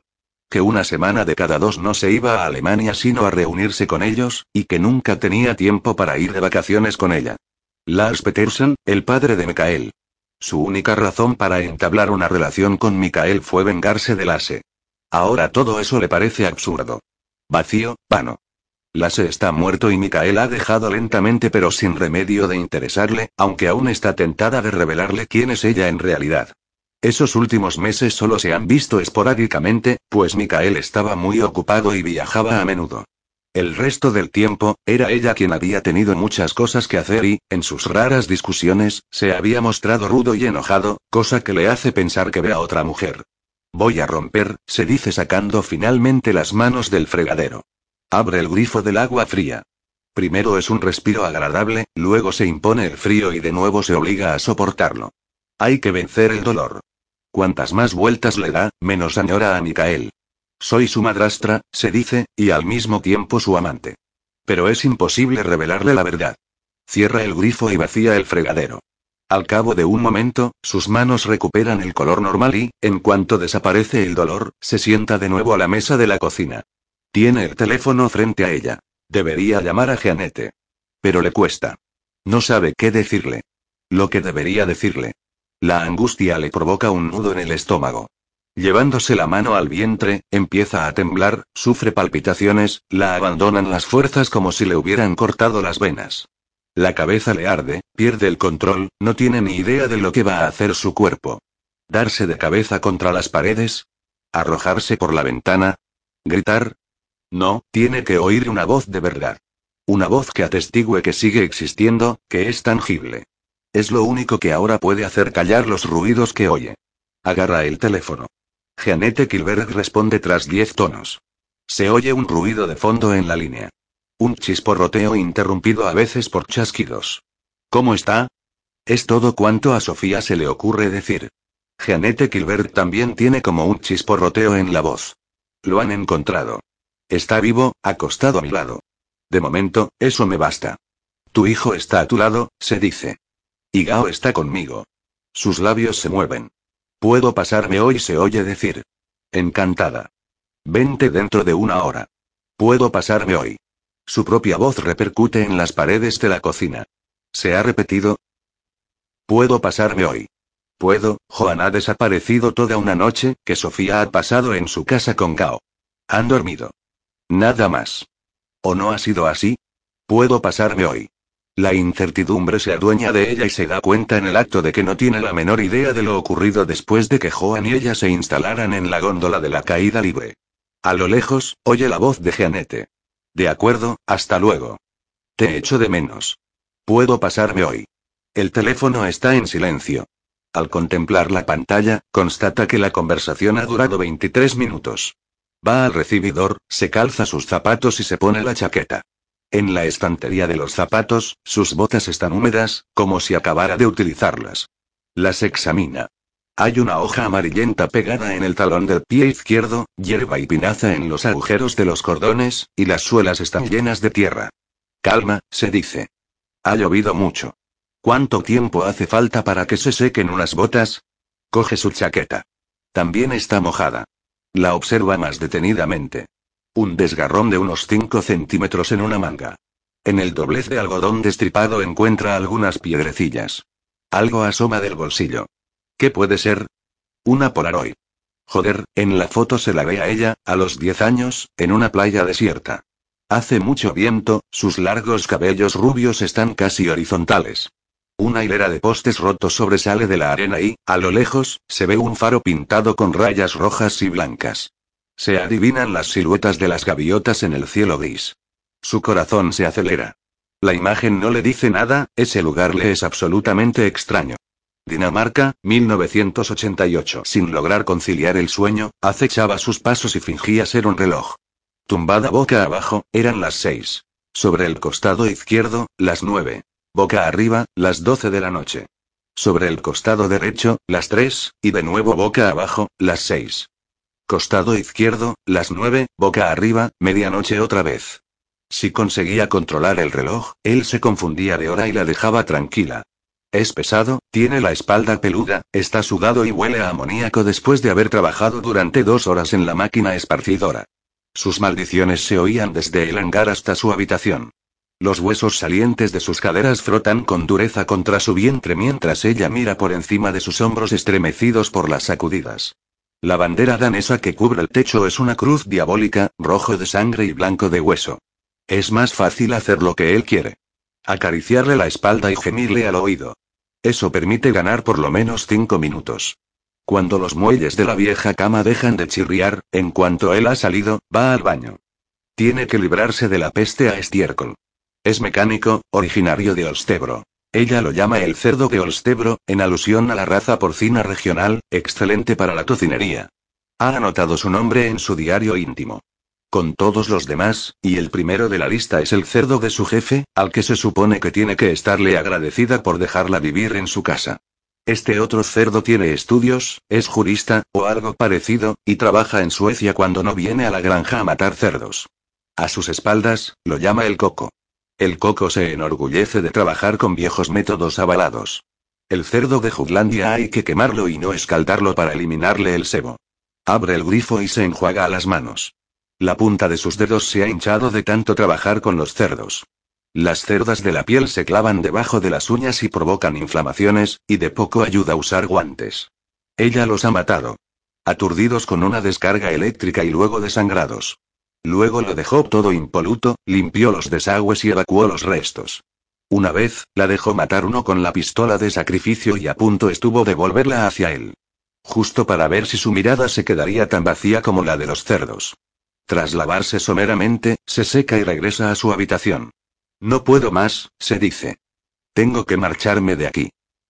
que una semana de cada dos no se iba a Alemania sino a reunirse con ellos, y que nunca tenía tiempo para ir de vacaciones con ella. Lars Peterson, el padre de Mikael. Su única razón para entablar una relación con Mikael fue vengarse de Lasse. Ahora todo eso le parece absurdo. Vacío, vano. Lasse está muerto y Mikael ha dejado lentamente pero sin remedio de interesarle, aunque aún está tentada de revelarle quién es ella en realidad. Esos últimos meses solo se han visto esporádicamente, pues Mikael estaba muy ocupado y viajaba a menudo. El resto del tiempo, era ella quien había tenido muchas cosas que hacer y, en sus raras discusiones, se había mostrado rudo y enojado, cosa que le hace pensar que ve a otra mujer. Voy a romper, se dice sacando finalmente las manos del fregadero. Abre el grifo del agua fría. Primero es un respiro agradable, luego se impone el frío y de nuevo se obliga a soportarlo. Hay que vencer el dolor. Cuantas más vueltas le da, menos añora a Micael. Soy su madrastra, se dice, y al mismo tiempo su amante. Pero es imposible revelarle la verdad. Cierra el grifo y vacía el fregadero. Al cabo de un momento, sus manos recuperan el color normal y, en cuanto desaparece el dolor, se sienta de nuevo a la mesa de la cocina. Tiene el teléfono frente a ella. Debería llamar a Jeanette. Pero le cuesta. No sabe qué decirle. Lo que debería decirle. La angustia le provoca un nudo en el estómago. Llevándose la mano al vientre, empieza a temblar, sufre palpitaciones, la abandonan las fuerzas como si le hubieran cortado las venas. La cabeza le arde, pierde el control, no tiene ni idea de lo que va a hacer su cuerpo. Darse de cabeza contra las paredes. Arrojarse por la ventana. Gritar. No, tiene que oír una voz de verdad. Una voz que atestigue que sigue existiendo, que es tangible. Es lo único que ahora puede hacer callar los ruidos que oye. Agarra el teléfono. Jeanette Kilberg responde tras diez tonos. Se oye un ruido de fondo en la línea. Un chisporroteo interrumpido a veces por chasquidos. ¿Cómo está? Es todo cuanto a Sofía se le ocurre decir. Jeanette Kilberg también tiene como un chisporroteo en la voz. Lo han encontrado. Está vivo, acostado a mi lado. De momento, eso me basta. Tu hijo está a tu lado, se dice. Y Gao está conmigo. Sus labios se mueven. Puedo pasarme hoy, se oye decir. Encantada. Vente dentro de una hora. Puedo pasarme hoy. Su propia voz repercute en las paredes de la cocina. ¿Se ha repetido? Puedo pasarme hoy. Puedo, Joan ha desaparecido toda una noche, que Sofía ha pasado en su casa con Gao. Han dormido. Nada más. ¿O no ha sido así? Puedo pasarme hoy. La incertidumbre se adueña de ella y se da cuenta en el acto de que no tiene la menor idea de lo ocurrido después de que Joan y ella se instalaran en la góndola de la caída libre. A lo lejos, oye la voz de Jeanette. De acuerdo, hasta luego. Te echo de menos. Puedo pasarme hoy. El teléfono está en silencio. Al contemplar la pantalla, constata que la conversación ha durado 23 minutos. Va al recibidor, se calza sus zapatos y se pone la chaqueta. En la estantería de los zapatos, sus botas están húmedas, como si acabara de utilizarlas. Las examina. Hay una hoja amarillenta pegada en el talón del pie izquierdo, hierba y pinaza en los agujeros de los cordones, y las suelas están llenas de tierra. Calma, se dice. Ha llovido mucho. ¿Cuánto tiempo hace falta para que se sequen unas botas? Coge su chaqueta. También está mojada. La observa más detenidamente. Un desgarrón de unos 5 centímetros en una manga. En el doblez de algodón destripado encuentra algunas piedrecillas. Algo asoma del bolsillo. ¿Qué puede ser? Una Polaroid. Joder, en la foto se la ve a ella, a los 10 años, en una playa desierta. Hace mucho viento, sus largos cabellos rubios están casi horizontales. Una hilera de postes rotos sobresale de la arena y, a lo lejos, se ve un faro pintado con rayas rojas y blancas. Se adivinan las siluetas de las gaviotas en el cielo gris. Su corazón se acelera. La imagen no le dice nada, ese lugar le es absolutamente extraño. Dinamarca, 1988. Sin lograr conciliar el sueño, acechaba sus pasos y fingía ser un reloj. Tumbada boca abajo, eran las seis. Sobre el costado izquierdo, las nueve. Boca arriba, las doce de la noche. Sobre el costado derecho, las tres, y de nuevo boca abajo, las seis. Costado izquierdo, las nueve, boca arriba, medianoche otra vez. Si conseguía controlar el reloj, él se confundía de hora y la dejaba tranquila. Es pesado, tiene la espalda peluda, está sudado y huele a amoníaco después de haber trabajado durante dos horas en la máquina esparcidora. Sus maldiciones se oían desde el hangar hasta su habitación. Los huesos salientes de sus caderas frotan con dureza contra su vientre mientras ella mira por encima de sus hombros estremecidos por las sacudidas. La bandera danesa que cubre el techo es una cruz diabólica, rojo de sangre y blanco de hueso. Es más fácil hacer lo que él quiere. Acariciarle la espalda y gemirle al oído. Eso permite ganar por lo menos cinco minutos. Cuando los muelles de la vieja cama dejan de chirriar, en cuanto él ha salido, va al baño. Tiene que librarse de la peste a estiércol. Es mecánico, originario de Olstebro. Ella lo llama el cerdo de Olstebro, en alusión a la raza porcina regional, excelente para la tocinería. Ha anotado su nombre en su diario íntimo con todos los demás, y el primero de la lista es el cerdo de su jefe, al que se supone que tiene que estarle agradecida por dejarla vivir en su casa. Este otro cerdo tiene estudios, es jurista, o algo parecido, y trabaja en Suecia cuando no viene a la granja a matar cerdos. A sus espaldas, lo llama el coco. El coco se enorgullece de trabajar con viejos métodos avalados. El cerdo de Jutlandia hay que quemarlo y no escaldarlo para eliminarle el sebo. Abre el grifo y se enjuaga las manos. La punta de sus dedos se ha hinchado de tanto trabajar con los cerdos. Las cerdas de la piel se clavan debajo de las uñas y provocan inflamaciones, y de poco ayuda a usar guantes. Ella los ha matado. Aturdidos con una descarga eléctrica y luego desangrados. Luego lo dejó todo impoluto, limpió los desagües y evacuó los restos. Una vez, la dejó matar uno con la pistola de sacrificio y a punto estuvo de volverla hacia él. Justo para ver si su mirada se quedaría tan vacía como la de los cerdos. Tras lavarse someramente, se seca y regresa a su habitación. No puedo más, se dice. Tengo que marcharme de aquí.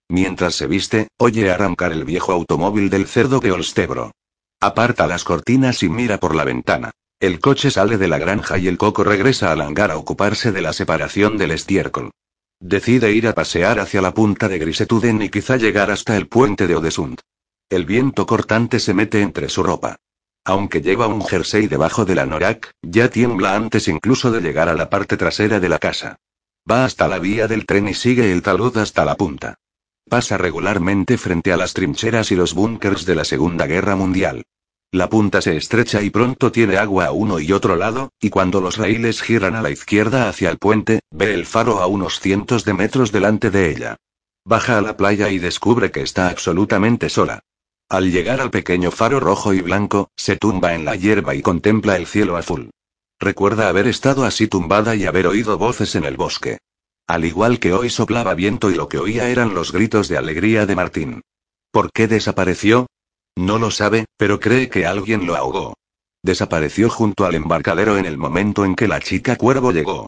Mientras se viste, oye arrancar el viejo automóvil del cerdo de Olstebro. Aparta las cortinas y mira por la ventana. El coche sale de la granja y el coco regresa al hangar a ocuparse de la separación del estiércol. Decide ir a pasear hacia la punta de Grisetuden y quizá llegar hasta el puente de Odesund. El viento cortante se mete entre su ropa. Aunque lleva un jersey debajo de la norak, ya tiembla antes incluso de llegar a la parte trasera de la casa. Va hasta la vía del tren y sigue el talud hasta la punta. Pasa regularmente frente a las trincheras y los búnkers de la Segunda Guerra Mundial. La punta se estrecha y pronto tiene agua a uno y otro lado, y cuando los raíles giran a la izquierda hacia el puente, ve el faro a unos cientos de metros delante de ella. Baja a la playa y descubre que está absolutamente sola. Al llegar al pequeño faro rojo y blanco, se tumba en la hierba y contempla el cielo azul. Recuerda haber estado así tumbada y haber oído voces en el bosque. Al igual que hoy soplaba viento y lo que oía eran los gritos de alegría de Martín. ¿Por qué desapareció? No lo sabe, pero cree que alguien lo ahogó. Desapareció junto al embarcadero en el momento en que la chica cuervo llegó.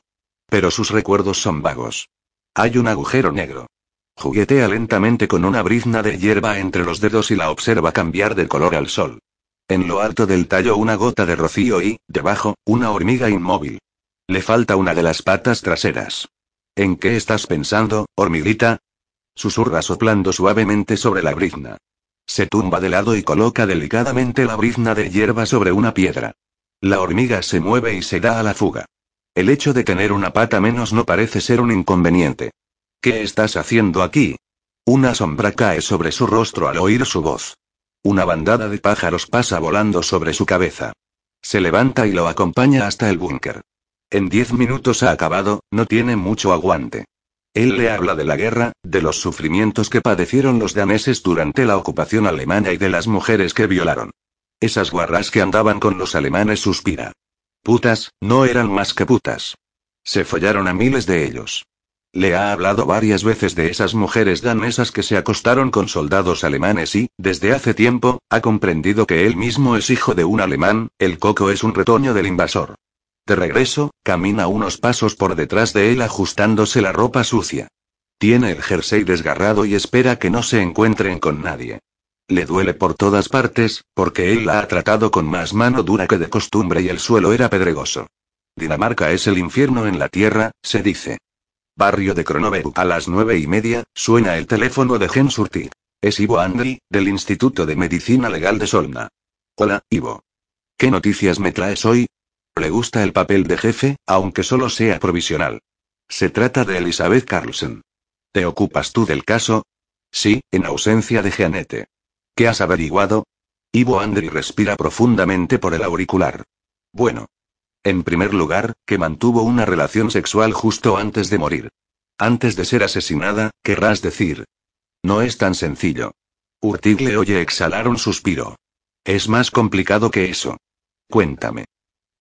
Pero sus recuerdos son vagos. Hay un agujero negro. Juguetea lentamente con una brizna de hierba entre los dedos y la observa cambiar de color al sol. En lo alto del tallo una gota de rocío y, debajo, una hormiga inmóvil. Le falta una de las patas traseras. ¿En qué estás pensando, hormiguita? Susurra soplando suavemente sobre la brizna. Se tumba de lado y coloca delicadamente la brizna de hierba sobre una piedra. La hormiga se mueve y se da a la fuga. El hecho de tener una pata menos no parece ser un inconveniente. ¿Qué estás haciendo aquí? Una sombra cae sobre su rostro al oír su voz. Una bandada de pájaros pasa volando sobre su cabeza. Se levanta y lo acompaña hasta el búnker. En diez minutos ha acabado, no tiene mucho aguante. Él le habla de la guerra, de los sufrimientos que padecieron los daneses durante la ocupación alemana y de las mujeres que violaron. Esas guarras que andaban con los alemanes suspira. Putas, no eran más que putas. Se follaron a miles de ellos. Le ha hablado varias veces de esas mujeres danesas que se acostaron con soldados alemanes y, desde hace tiempo, ha comprendido que él mismo es hijo de un alemán, el coco es un retoño del invasor. De regreso, camina unos pasos por detrás de él ajustándose la ropa sucia. Tiene el jersey desgarrado y espera que no se encuentren con nadie. Le duele por todas partes, porque él la ha tratado con más mano dura que de costumbre y el suelo era pedregoso. Dinamarca es el infierno en la tierra, se dice. Barrio de Kronoberg. A las nueve y media, suena el teléfono de Jens Urtig. Es Ivo Andri, del Instituto de Medicina Legal de Solna. Hola, Ivo. ¿Qué noticias me traes hoy? Le gusta el papel de jefe, aunque solo sea provisional. Se trata de Elizabeth Carlson. ¿Te ocupas tú del caso? Sí, en ausencia de Jeanette. ¿Qué has averiguado? Ivo Andri respira profundamente por el auricular. Bueno. En primer lugar, que mantuvo una relación sexual justo antes de morir. Antes de ser asesinada, querrás decir. No es tan sencillo. Urtig le oye exhalar un suspiro. Es más complicado que eso. Cuéntame.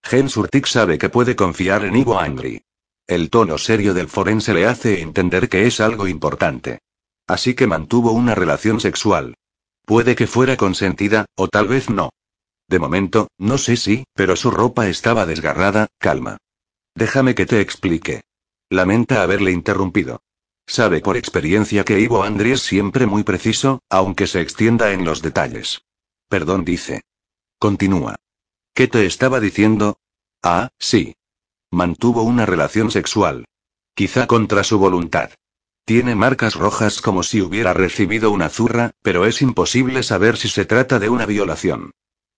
Jens Urtig sabe que puede confiar en Ivo Andri. El tono serio del forense le hace entender que es algo importante. Así que mantuvo una relación sexual. Puede que fuera consentida, o tal vez no. De momento, no sé si, pero su ropa estaba desgarrada, calma. Déjame que te explique. Lamenta haberle interrumpido. Sabe por experiencia que Ivo Andri es siempre muy preciso, aunque se extienda en los detalles. Perdón, dice. Continúa. ¿Qué te estaba diciendo? Ah, sí. Mantuvo una relación sexual. Quizá contra su voluntad. Tiene marcas rojas como si hubiera recibido una zurra, pero es imposible saber si se trata de una violación.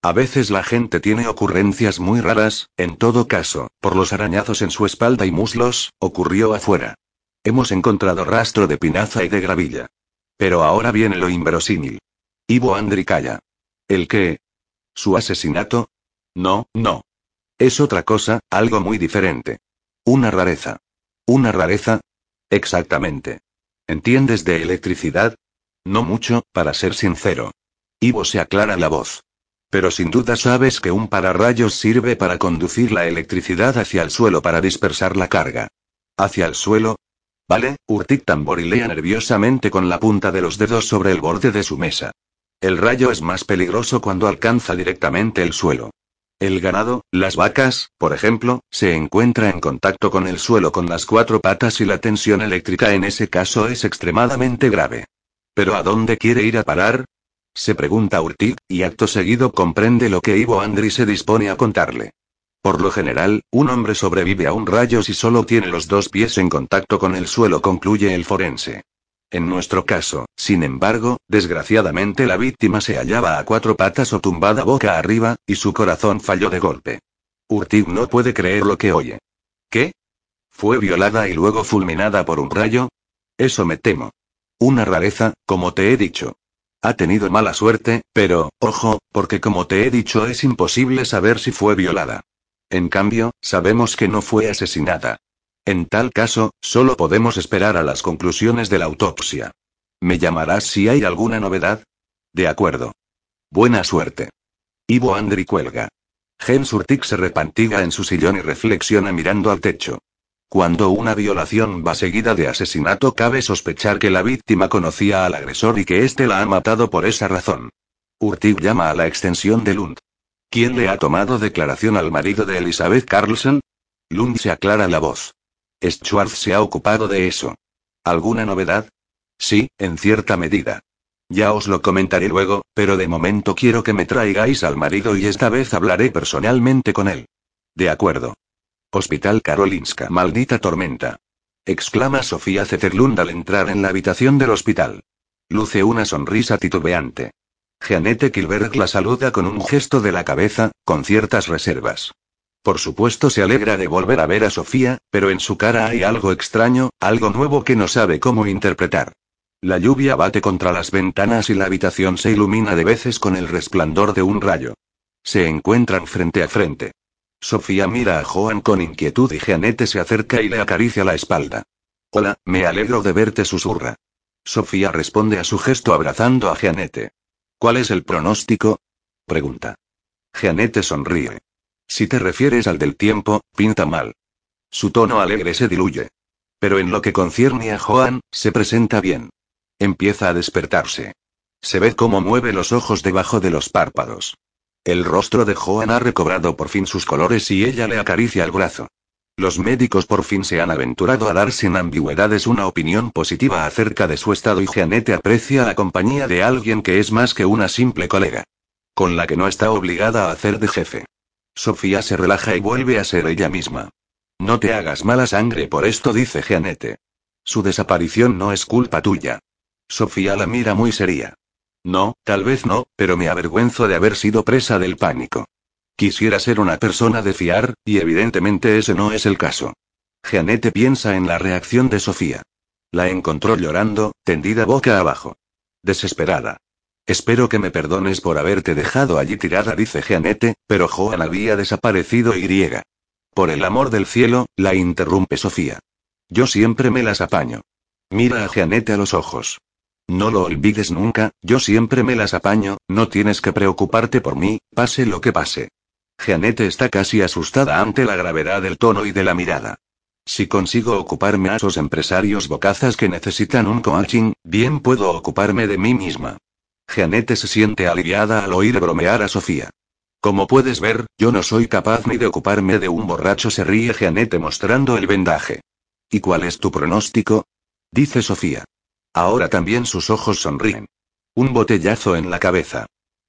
A veces la gente tiene ocurrencias muy raras, en todo caso, por los arañazos en su espalda y muslos, ocurrió afuera. Hemos encontrado rastro de pinaza y de gravilla. Pero ahora viene lo inverosímil. Ivo Andri calla. ¿El qué? ¿Su asesinato? No, no. Es otra cosa, algo muy diferente. Una rareza. ¿Una rareza? Exactamente. ¿Entiendes de electricidad? No mucho, para ser sincero. Ivo se aclara la voz. Pero sin duda sabes que un pararrayos sirve para conducir la electricidad hacia el suelo para dispersar la carga. ¿Hacia el suelo? Vale, Urtik tamborilea nerviosamente con la punta de los dedos sobre el borde de su mesa. El rayo es más peligroso cuando alcanza directamente el suelo. El ganado, las vacas, por ejemplo, se encuentra en contacto con el suelo con las cuatro patas y la tensión eléctrica en ese caso es extremadamente grave. ¿Pero a dónde quiere ir a parar? Se pregunta Urtig, y acto seguido comprende lo que Ivo Andri se dispone a contarle. Por lo general, un hombre sobrevive a un rayo si solo tiene los dos pies en contacto con el suelo, concluye el forense. En nuestro caso, sin embargo, desgraciadamente la víctima se hallaba a cuatro patas o tumbada boca arriba, y su corazón falló de golpe. Urtig no puede creer lo que oye. ¿Qué? ¿Fue violada y luego fulminada por un rayo? Eso me temo. Una rareza, como te he dicho. Ha tenido mala suerte, pero, ojo, porque como te he dicho es imposible saber si fue violada. En cambio, sabemos que no fue asesinada. En tal caso, solo podemos esperar a las conclusiones de la autopsia. ¿Me llamarás si hay alguna novedad? De acuerdo. Buena suerte. Ivo Andri cuelga. Jens Urtik se repantiga en su sillón y reflexiona mirando al techo. Cuando una violación va seguida de asesinato, cabe sospechar que la víctima conocía al agresor y que éste la ha matado por esa razón. Urtig llama a la extensión de Lund. ¿Quién le ha tomado declaración al marido de Elizabeth Carlson? Lund se aclara la voz. Schwartz se ha ocupado de eso. ¿Alguna novedad? Sí, en cierta medida. Ya os lo comentaré luego, pero de momento quiero que me traigáis al marido y esta vez hablaré personalmente con él. De acuerdo. Hospital Karolinska. Maldita tormenta. Exclama Sofía Zetterlund al entrar en la habitación del hospital. Luce una sonrisa titubeante. Jeanette Kilberg la saluda con un gesto de la cabeza, con ciertas reservas. Por supuesto se alegra de volver a ver a Sofía, pero en su cara hay algo extraño, algo nuevo que no sabe cómo interpretar. La lluvia bate contra las ventanas y la habitación se ilumina de veces con el resplandor de un rayo. Se encuentran frente a frente. Sofía mira a Joan con inquietud y Jeanette se acerca y le acaricia la espalda. Hola, me alegro de verte, susurra. Sofía responde a su gesto abrazando a Jeanette. ¿Cuál es el pronóstico? pregunta. Jeanette sonríe. Si te refieres al del tiempo, pinta mal. Su tono alegre se diluye. Pero en lo que concierne a Joan, se presenta bien. Empieza a despertarse. Se ve cómo mueve los ojos debajo de los párpados. El rostro de Joan ha recobrado por fin sus colores y ella le acaricia el brazo. Los médicos por fin se han aventurado a dar sin ambigüedades una opinión positiva acerca de su estado y Jeanette aprecia la compañía de alguien que es más que una simple colega. Con la que no está obligada a hacer de jefe. Sofía se relaja y vuelve a ser ella misma. No te hagas mala sangre por esto, dice Jeanette. Su desaparición no es culpa tuya. Sofía la mira muy seria. No, tal vez no, pero me avergüenzo de haber sido presa del pánico. Quisiera ser una persona de fiar, y evidentemente ese no es el caso. Jeanette piensa en la reacción de Sofía. La encontró llorando, tendida boca abajo. Desesperada. Espero que me perdones por haberte dejado allí tirada, dice Jeanette, pero Joan había desaparecido y griega. Por el amor del cielo, la interrumpe Sofía. Yo siempre me las apaño. Mira a Jeanette a los ojos. No lo olvides nunca, yo siempre me las apaño, no tienes que preocuparte por mí, pase lo que pase. Jeanette está casi asustada ante la gravedad del tono y de la mirada. Si consigo ocuparme a esos empresarios bocazas que necesitan un coaching, bien puedo ocuparme de mí misma. Jeanette se siente aliviada al oír bromear a Sofía. Como puedes ver, yo no soy capaz ni de ocuparme de un borracho, se ríe Jeanette mostrando el vendaje. ¿Y cuál es tu pronóstico? dice Sofía. Ahora también sus ojos sonríen. Un botellazo en la cabeza.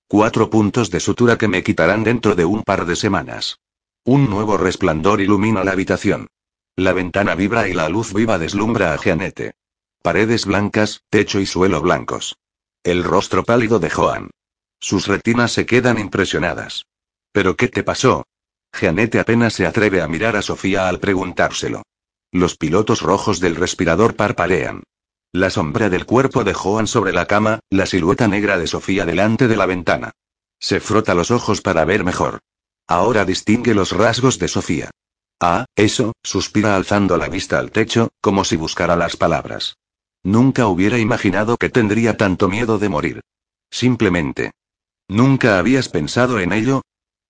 Cuatro puntos de sutura que me quitarán dentro de un par de semanas. Un nuevo resplandor ilumina la habitación. La ventana vibra y la luz viva deslumbra a Jeanette. Paredes blancas, techo y suelo blancos. El rostro pálido de Joan. Sus retinas se quedan impresionadas. ¿Pero qué te pasó? Jeanette apenas se atreve a mirar a Sofía al preguntárselo. Los pilotos rojos del respirador parpadean. La sombra del cuerpo de Joan sobre la cama, la silueta negra de Sofía delante de la ventana. Se frota los ojos para ver mejor. Ahora distingue los rasgos de Sofía. Ah, eso, suspira alzando la vista al techo, como si buscara las palabras. Nunca hubiera imaginado que tendría tanto miedo de morir. Simplemente. ¿Nunca habías pensado en ello?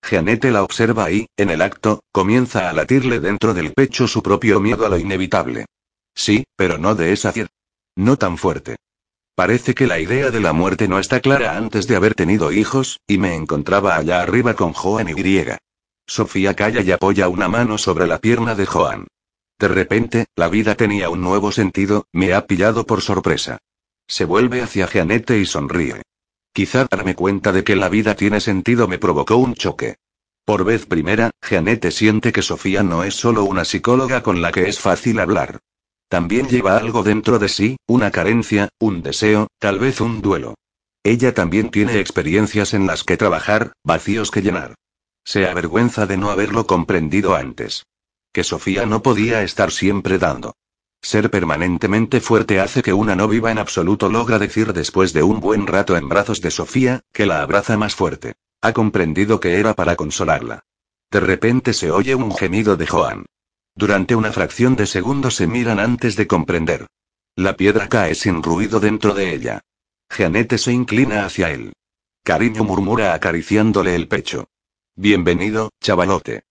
Jeanette la observa y, en el acto, comienza a latirle dentro del pecho su propio miedo a lo inevitable. Sí, pero no de esa fiel. No tan fuerte. Parece que la idea de la muerte no está clara antes de haber tenido hijos, y me encontraba allá arriba con Joan y griega. Sofía calla y apoya una mano sobre la pierna de Joan. De repente, la vida tenía un nuevo sentido, me ha pillado por sorpresa. Se vuelve hacia Jeanette y sonríe. Quizá darme cuenta de que la vida tiene sentido me provocó un choque. Por vez primera, Jeanette siente que Sofía no es solo una psicóloga con la que es fácil hablar. También lleva algo dentro de sí, una carencia, un deseo, tal vez un duelo. Ella también tiene experiencias en las que trabajar, vacíos que llenar. Se avergüenza de no haberlo comprendido antes que Sofía no podía estar siempre dando. Ser permanentemente fuerte hace que una no viva en absoluto, logra decir después de un buen rato en brazos de Sofía, que la abraza más fuerte. Ha comprendido que era para consolarla. De repente se oye un gemido de Joan. Durante una fracción de segundo se miran antes de comprender. La piedra cae sin ruido dentro de ella. Jeanette se inclina hacia él. Cariño murmura acariciándole el pecho. Bienvenido, chavalote.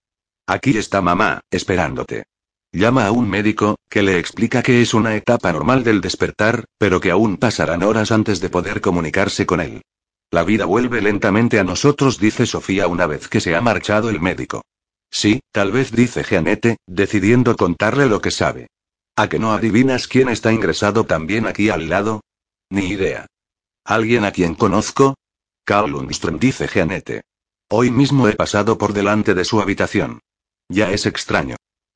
Aquí está mamá, esperándote. Llama a un médico, que le explica que es una etapa normal del despertar, pero que aún pasarán horas antes de poder comunicarse con él. La vida vuelve lentamente a nosotros, dice Sofía una vez que se ha marchado el médico. Sí, tal vez dice Jeanette, decidiendo contarle lo que sabe. ¿A que no adivinas quién está ingresado también aquí al lado? Ni idea. ¿Alguien a quien conozco? Carl Lundström dice Jeanette. Hoy mismo he pasado por delante de su habitación. Ya es extraño.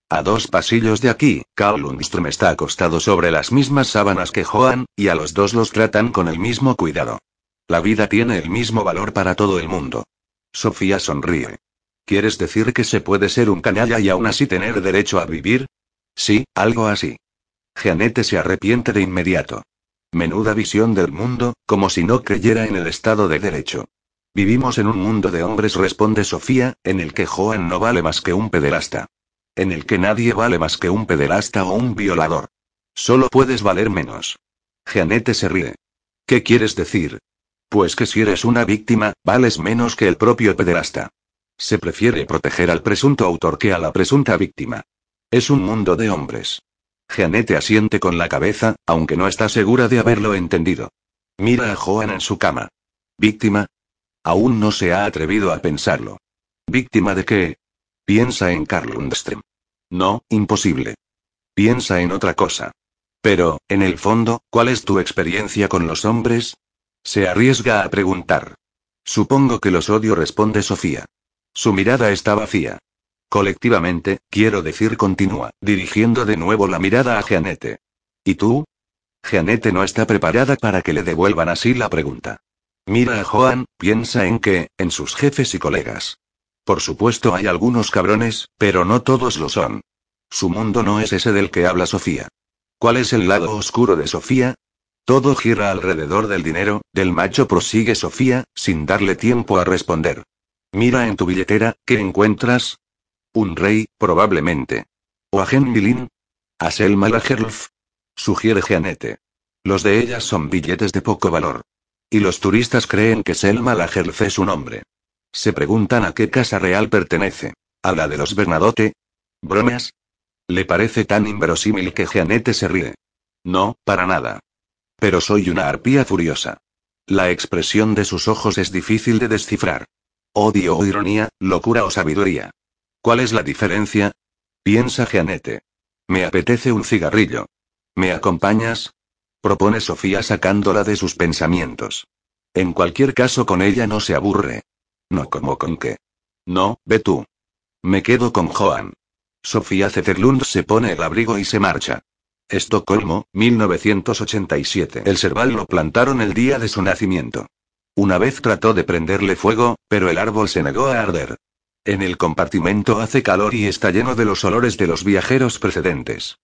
A dos pasillos de aquí, Carl Lundström está acostado sobre las mismas sábanas que Joan, y a los dos los tratan con el mismo cuidado. La vida tiene el mismo valor para todo el mundo. Sofía sonríe. ¿Quieres decir que se puede ser un canalla y aún así tener derecho a vivir? Sí, algo así. Jeanette se arrepiente de inmediato. Menuda visión del mundo, como si no creyera en el Estado de Derecho. Vivimos en un mundo de hombres, responde Sofía, en el que Joan no vale más que un pederasta. En el que nadie vale más que un pederasta o un violador. Solo puedes valer menos. Jeanette se ríe. ¿Qué quieres decir? Pues que si eres una víctima, vales menos que el propio pederasta. Se prefiere proteger al presunto autor que a la presunta víctima. Es un mundo de hombres. Jeanette asiente con la cabeza, aunque no está segura de haberlo entendido. Mira a Joan en su cama. ¿Víctima? Aún no se ha atrevido a pensarlo. ¿Víctima de qué? Piensa en Carl Lundström. No, imposible. Piensa en otra cosa. Pero, en el fondo, ¿cuál es tu experiencia con los hombres? Se arriesga a preguntar. Supongo que los odio, responde Sofía. Su mirada está vacía. Colectivamente, quiero decir, continúa, dirigiendo de nuevo la mirada a Jeanette. ¿Y tú? Jeanette no está preparada para que le devuelvan así la pregunta. Mira a Joan, piensa en que, en sus jefes y colegas. Por supuesto hay algunos cabrones, pero no todos lo son. Su mundo no es ese del que habla Sofía. ¿Cuál es el lado oscuro de Sofía? Todo gira alrededor del dinero, del macho prosigue Sofía, sin darle tiempo a responder. Mira en tu billetera, ¿qué encuentras? Un rey, probablemente. ¿O a Genvilin? ¿A Selma Lagerlf? Sugiere Jeanette. Los de ellas son billetes de poco valor. Y los turistas creen que Selma Lagerlf es un hombre. Se preguntan a qué casa real pertenece. ¿A la de los Bernadotte? ¿Bromas? Le parece tan inverosímil que Jeanette se ríe. No, para nada. Pero soy una arpía furiosa. La expresión de sus ojos es difícil de descifrar. Odio o ironía, locura o sabiduría. ¿Cuál es la diferencia? Piensa Jeanette. Me apetece un cigarrillo. ¿Me acompañas? Propone Sofía sacándola de sus pensamientos. En cualquier caso con ella no se aburre. No como con qué. No, ve tú. Me quedo con Joan. Sofía Zetterlund se pone el abrigo y se marcha. Estocolmo, 1987. El serval lo plantaron el día de su nacimiento. Una vez trató de prenderle fuego, pero el árbol se negó a arder. En el compartimento hace calor y está lleno de los olores de los viajeros precedentes.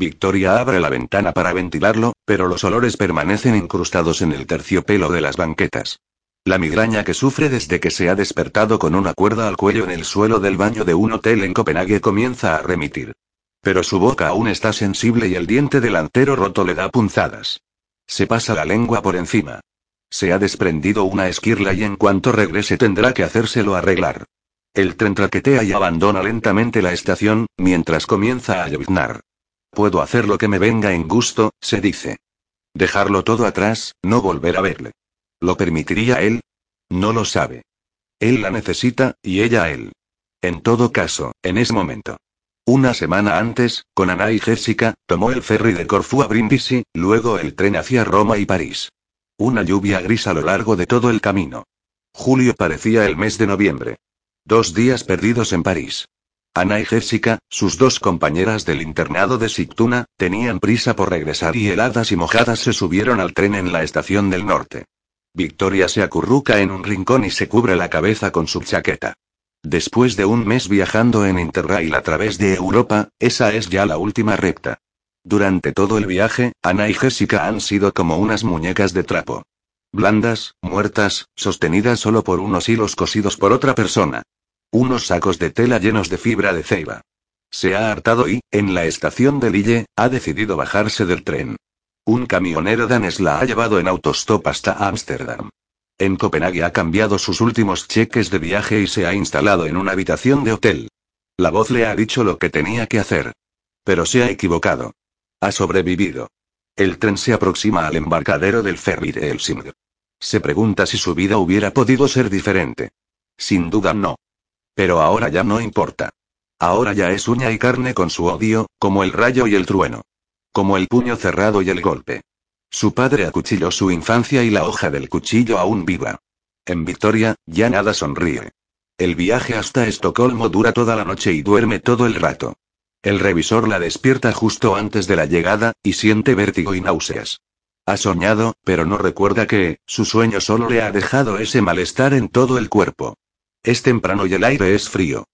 Victoria abre la ventana para ventilarlo, pero los olores permanecen incrustados en el terciopelo de las banquetas. La migraña que sufre desde que se ha despertado con una cuerda al cuello en el suelo del baño de un hotel en Copenhague comienza a remitir. Pero su boca aún está sensible y el diente delantero roto le da punzadas. Se pasa la lengua por encima. Se ha desprendido una esquirla y en cuanto regrese tendrá que hacérselo arreglar. El tren traquetea y abandona lentamente la estación, mientras comienza a lloviznar. Puedo hacer lo que me venga en gusto, se dice. Dejarlo todo atrás, no volver a verle. ¿Lo permitiría él? No lo sabe. Él la necesita, y ella a él. En todo caso, en ese momento. Una semana antes, con Ana y Jessica, tomó el ferry de Corfú a Brindisi, luego el tren hacia Roma y París. Una lluvia gris a lo largo de todo el camino. Julio parecía el mes de noviembre. Dos días perdidos en París. Ana y Jessica, sus dos compañeras del internado de Sigtuna, tenían prisa por regresar y heladas y mojadas se subieron al tren en la estación del norte. Victoria se acurruca en un rincón y se cubre la cabeza con su chaqueta. Después de un mes viajando en Interrail a través de Europa, esa es ya la última recta. Durante todo el viaje, Ana y Jessica han sido como unas muñecas de trapo. Blandas, muertas, sostenidas solo por unos hilos cosidos por otra persona. Unos sacos de tela llenos de fibra de ceiba. Se ha hartado y, en la estación de Lille, ha decidido bajarse del tren. Un camionero danés la ha llevado en autostop hasta Ámsterdam. En Copenhague ha cambiado sus últimos cheques de viaje y se ha instalado en una habitación de hotel. La voz le ha dicho lo que tenía que hacer. Pero se ha equivocado. Ha sobrevivido. El tren se aproxima al embarcadero del ferry de Helsing. Se pregunta si su vida hubiera podido ser diferente. Sin duda no. Pero ahora ya no importa. Ahora ya es uña y carne con su odio, como el rayo y el trueno. Como el puño cerrado y el golpe. Su padre acuchilló su infancia y la hoja del cuchillo aún viva. En Victoria, ya nada sonríe. El viaje hasta Estocolmo dura toda la noche y duerme todo el rato. El revisor la despierta justo antes de la llegada, y siente vértigo y náuseas. Ha soñado, pero no recuerda que, su sueño solo le ha dejado ese malestar en todo el cuerpo. Es temprano y el aire es frío.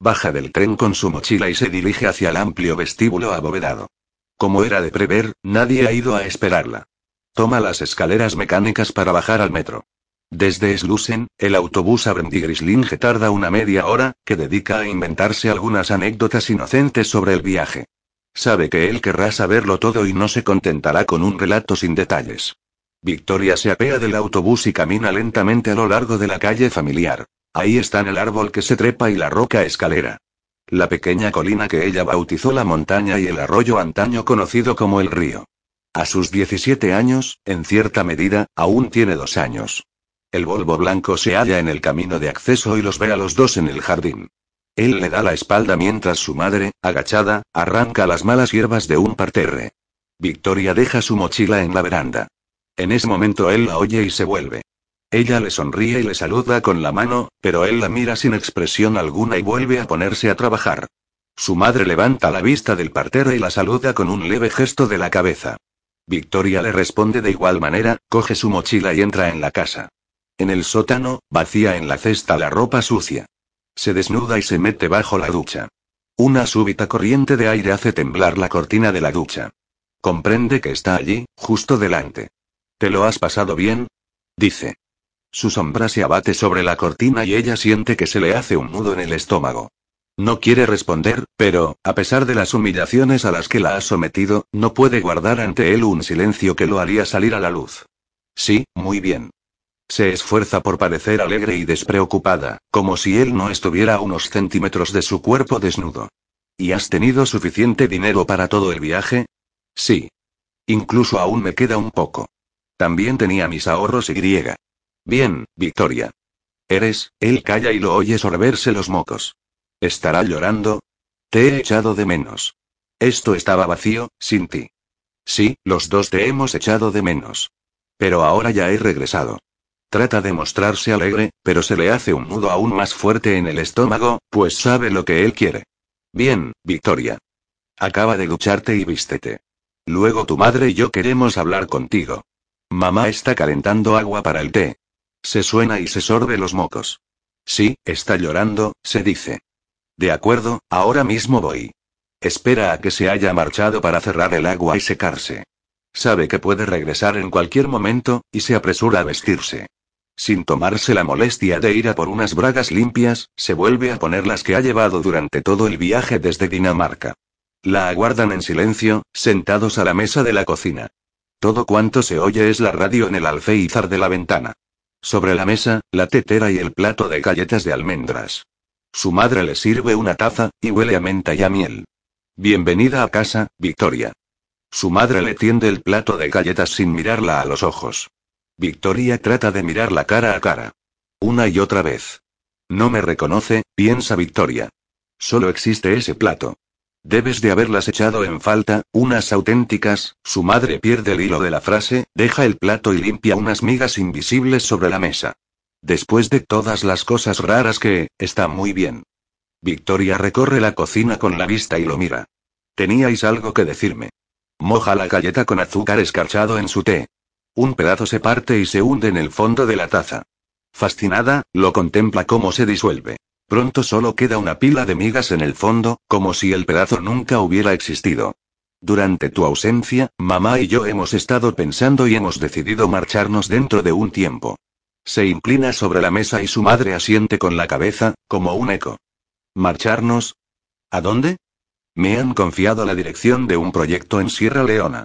Baja del tren con su mochila y se dirige hacia el amplio vestíbulo abovedado. Como era de prever, nadie ha ido a esperarla. Toma las escaleras mecánicas para bajar al metro. Desde Slusen, el autobús a Brendigrislinge tarda una media hora, que dedica a inventarse algunas anécdotas inocentes sobre el viaje. Sabe que él querrá saberlo todo y no se contentará con un relato sin detalles. Victoria se apea del autobús y camina lentamente a lo largo de la calle familiar. Ahí están el árbol que se trepa y la roca escalera. La pequeña colina que ella bautizó la montaña y el arroyo antaño conocido como el río. A sus 17 años, en cierta medida, aún tiene dos años. El Volvo blanco se halla en el camino de acceso y los ve a los dos en el jardín. Él le da la espalda mientras su madre, agachada, arranca las malas hierbas de un parterre. Victoria deja su mochila en la veranda. En ese momento él la oye y se vuelve. Ella le sonríe y le saluda con la mano, pero él la mira sin expresión alguna y vuelve a ponerse a trabajar. Su madre levanta la vista del parterre y la saluda con un leve gesto de la cabeza. Victoria le responde de igual manera, coge su mochila y entra en la casa. En el sótano, vacía en la cesta la ropa sucia. Se desnuda y se mete bajo la ducha. Una súbita corriente de aire hace temblar la cortina de la ducha. Comprende que está allí, justo delante. ¿Te lo has pasado bien? Dice. Su sombra se abate sobre la cortina y ella siente que se le hace un nudo en el estómago. No quiere responder, pero, a pesar de las humillaciones a las que la ha sometido, no puede guardar ante él un silencio que lo haría salir a la luz. Sí, muy bien. Se esfuerza por parecer alegre y despreocupada, como si él no estuviera a unos centímetros de su cuerpo desnudo. ¿Y has tenido suficiente dinero para todo el viaje? Sí. Incluso aún me queda un poco. También tenía mis ahorros y griega. Bien, Victoria. Eres, él calla y lo oye sorberse los mocos. ¿Estará llorando? Te he echado de menos. Esto estaba vacío, sin ti. Sí, los dos te hemos echado de menos. Pero ahora ya he regresado. Trata de mostrarse alegre, pero se le hace un nudo aún más fuerte en el estómago, pues sabe lo que él quiere. Bien, Victoria. Acaba de ducharte y vístete. Luego tu madre y yo queremos hablar contigo. Mamá está calentando agua para el té. Se suena y se sorbe los mocos. Sí, está llorando, se dice. De acuerdo, ahora mismo voy. Espera a que se haya marchado para cerrar el agua y secarse. Sabe que puede regresar en cualquier momento, y se apresura a vestirse. Sin tomarse la molestia de ir a por unas bragas limpias, se vuelve a poner las que ha llevado durante todo el viaje desde Dinamarca. La aguardan en silencio, sentados a la mesa de la cocina. Todo cuanto se oye es la radio en el alféizar de la ventana. Sobre la mesa, la tetera y el plato de galletas de almendras. Su madre le sirve una taza, y huele a menta y a miel. Bienvenida a casa, Victoria. Su madre le tiende el plato de galletas sin mirarla a los ojos. Victoria trata de mirarla cara a cara. Una y otra vez. No me reconoce, piensa Victoria. Solo existe ese plato. Debes de haberlas echado en falta, unas auténticas, su madre pierde el hilo de la frase, deja el plato y limpia unas migas invisibles sobre la mesa. Después de todas las cosas raras que, está muy bien. Victoria recorre la cocina con la vista y lo mira. Teníais algo que decirme. Moja la galleta con azúcar escarchado en su té. Un pedazo se parte y se hunde en el fondo de la taza. Fascinada, lo contempla cómo se disuelve. Pronto solo queda una pila de migas en el fondo, como si el pedazo nunca hubiera existido. Durante tu ausencia, mamá y yo hemos estado pensando y hemos decidido marcharnos dentro de un tiempo. Se inclina sobre la mesa y su madre asiente con la cabeza, como un eco. ¿Marcharnos? ¿A dónde? Me han confiado la dirección de un proyecto en Sierra Leona.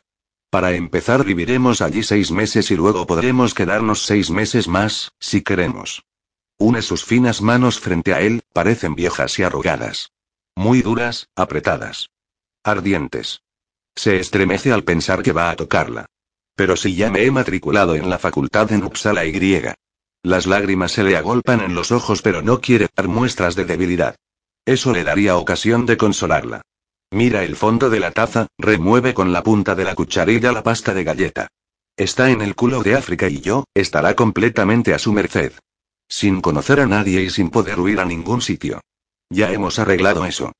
Para empezar viviremos allí seis meses y luego podremos quedarnos seis meses más, si queremos. Une sus finas manos frente a él, parecen viejas y arrugadas. Muy duras, apretadas. Ardientes. Se estremece al pensar que va a tocarla. Pero si ya me he matriculado en la facultad en Uppsala y griega. Las lágrimas se le agolpan en los ojos pero no quiere dar muestras de debilidad. Eso le daría ocasión de consolarla. Mira el fondo de la taza, remueve con la punta de la cucharilla la pasta de galleta. Está en el culo de África y yo, estará completamente a su merced. Sin conocer a nadie y sin poder huir a ningún sitio. Ya hemos arreglado eso.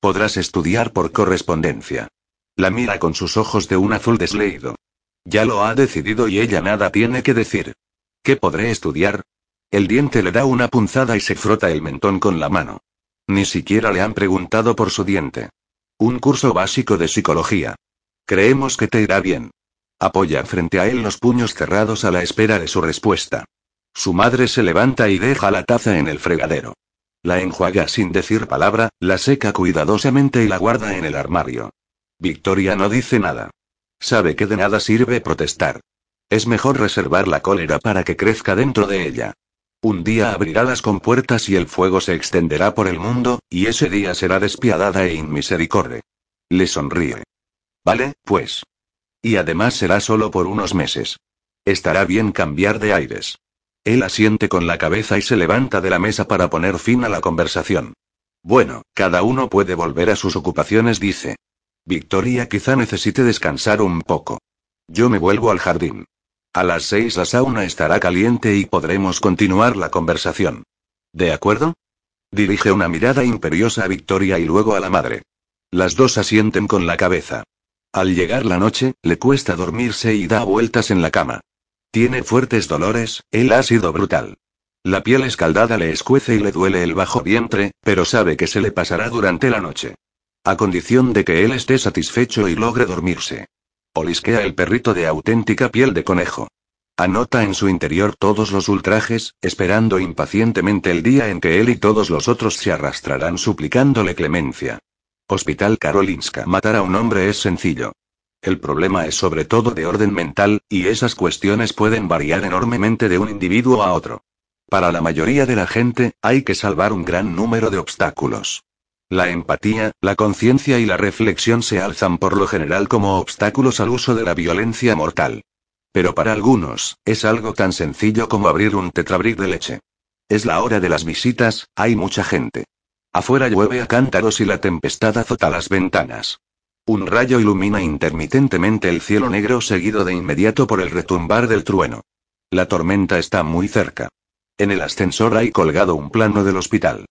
Podrás estudiar por correspondencia. La mira con sus ojos de un azul desleído. Ya lo ha decidido y ella nada tiene que decir. ¿Qué podré estudiar? El diente le da una punzada y se frota el mentón con la mano. Ni siquiera le han preguntado por su diente. Un curso básico de psicología. Creemos que te irá bien. Apoya frente a él los puños cerrados a la espera de su respuesta. Su madre se levanta y deja la taza en el fregadero. La enjuaga sin decir palabra, la seca cuidadosamente y la guarda en el armario. Victoria no dice nada. Sabe que de nada sirve protestar. Es mejor reservar la cólera para que crezca dentro de ella. Un día abrirá las compuertas y el fuego se extenderá por el mundo, y ese día será despiadada e inmisericordia. Le sonríe. Vale, pues. Y además será solo por unos meses. Estará bien cambiar de aires. Él asiente con la cabeza y se levanta de la mesa para poner fin a la conversación. Bueno, cada uno puede volver a sus ocupaciones, dice. Victoria quizá necesite descansar un poco. Yo me vuelvo al jardín. A las seis la sauna estará caliente y podremos continuar la conversación. ¿De acuerdo? Dirige una mirada imperiosa a Victoria y luego a la madre. Las dos asienten con la cabeza. Al llegar la noche, le cuesta dormirse y da vueltas en la cama. Tiene fuertes dolores, él ha sido brutal. La piel escaldada le escuece y le duele el bajo vientre, pero sabe que se le pasará durante la noche. A condición de que él esté satisfecho y logre dormirse. Olisquea el perrito de auténtica piel de conejo. Anota en su interior todos los ultrajes, esperando impacientemente el día en que él y todos los otros se arrastrarán suplicándole clemencia. Hospital Karolinska. Matar a un hombre es sencillo. El problema es sobre todo de orden mental, y esas cuestiones pueden variar enormemente de un individuo a otro. Para la mayoría de la gente, hay que salvar un gran número de obstáculos. La empatía, la conciencia y la reflexión se alzan por lo general como obstáculos al uso de la violencia mortal. Pero para algunos, es algo tan sencillo como abrir un tetrabric de leche. Es la hora de las visitas, hay mucha gente. Afuera llueve a cántaros y la tempestad azota las ventanas. Un rayo ilumina intermitentemente el cielo negro seguido de inmediato por el retumbar del trueno. La tormenta está muy cerca. En el ascensor hay colgado un plano del hospital.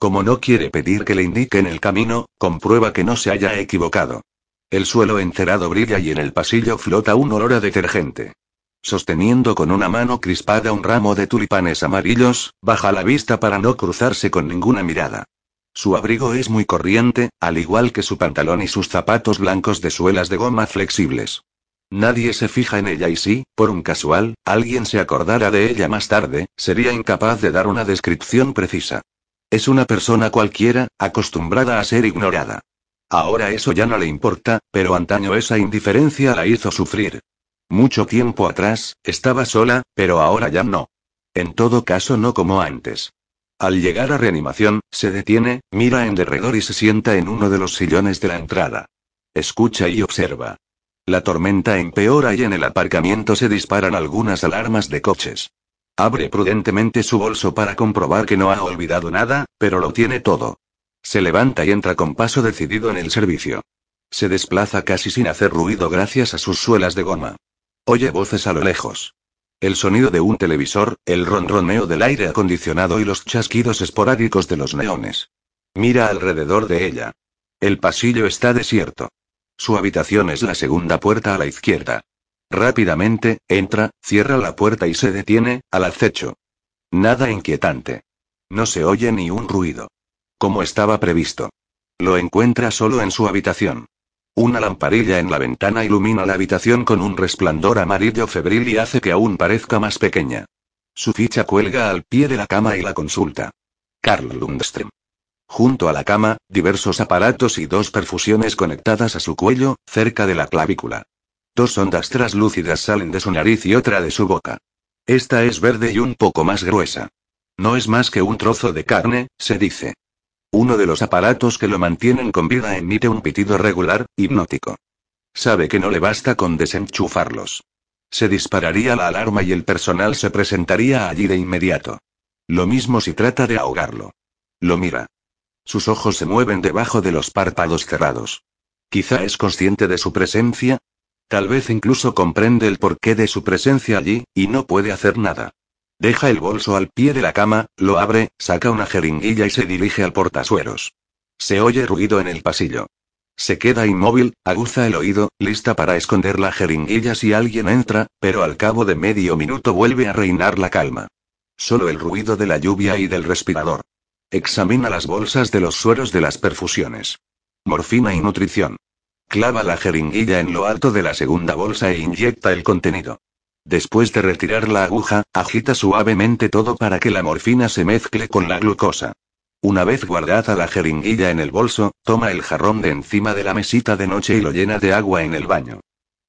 Como no quiere pedir que le indiquen el camino, comprueba que no se haya equivocado. El suelo encerado brilla y en el pasillo flota un olor a detergente. Sosteniendo con una mano crispada un ramo de tulipanes amarillos, baja la vista para no cruzarse con ninguna mirada. Su abrigo es muy corriente, al igual que su pantalón y sus zapatos blancos de suelas de goma flexibles. Nadie se fija en ella y si, por un casual, alguien se acordara de ella más tarde, sería incapaz de dar una descripción precisa. Es una persona cualquiera, acostumbrada a ser ignorada. Ahora eso ya no le importa, pero antaño esa indiferencia la hizo sufrir. Mucho tiempo atrás, estaba sola, pero ahora ya no. En todo caso no como antes. Al llegar a reanimación, se detiene, mira en derredor y se sienta en uno de los sillones de la entrada. Escucha y observa. La tormenta empeora y en el aparcamiento se disparan algunas alarmas de coches. Abre prudentemente su bolso para comprobar que no ha olvidado nada, pero lo tiene todo. Se levanta y entra con paso decidido en el servicio. Se desplaza casi sin hacer ruido gracias a sus suelas de goma. Oye voces a lo lejos. El sonido de un televisor, el ronroneo del aire acondicionado y los chasquidos esporádicos de los neones. Mira alrededor de ella. El pasillo está desierto. Su habitación es la segunda puerta a la izquierda. Rápidamente, entra, cierra la puerta y se detiene, al acecho. Nada inquietante. No se oye ni un ruido. Como estaba previsto. Lo encuentra solo en su habitación. Una lamparilla en la ventana ilumina la habitación con un resplandor amarillo febril y hace que aún parezca más pequeña. Su ficha cuelga al pie de la cama y la consulta. Carl Lundström. Junto a la cama, diversos aparatos y dos perfusiones conectadas a su cuello, cerca de la clavícula. Dos ondas traslúcidas salen de su nariz y otra de su boca. Esta es verde y un poco más gruesa. No es más que un trozo de carne, se dice. Uno de los aparatos que lo mantienen con vida emite un pitido regular, hipnótico. Sabe que no le basta con desenchufarlos. Se dispararía la alarma y el personal se presentaría allí de inmediato. Lo mismo si trata de ahogarlo. Lo mira. Sus ojos se mueven debajo de los párpados cerrados. Quizá es consciente de su presencia. Tal vez incluso comprende el porqué de su presencia allí, y no puede hacer nada. Deja el bolso al pie de la cama, lo abre, saca una jeringuilla y se dirige al portasueros. Se oye ruido en el pasillo. Se queda inmóvil, aguza el oído, lista para esconder la jeringuilla si alguien entra, pero al cabo de medio minuto vuelve a reinar la calma. Solo el ruido de la lluvia y del respirador. Examina las bolsas de los sueros de las perfusiones. Morfina y nutrición. Clava la jeringuilla en lo alto de la segunda bolsa e inyecta el contenido. Después de retirar la aguja, agita suavemente todo para que la morfina se mezcle con la glucosa. Una vez guardada la jeringuilla en el bolso, toma el jarrón de encima de la mesita de noche y lo llena de agua en el baño.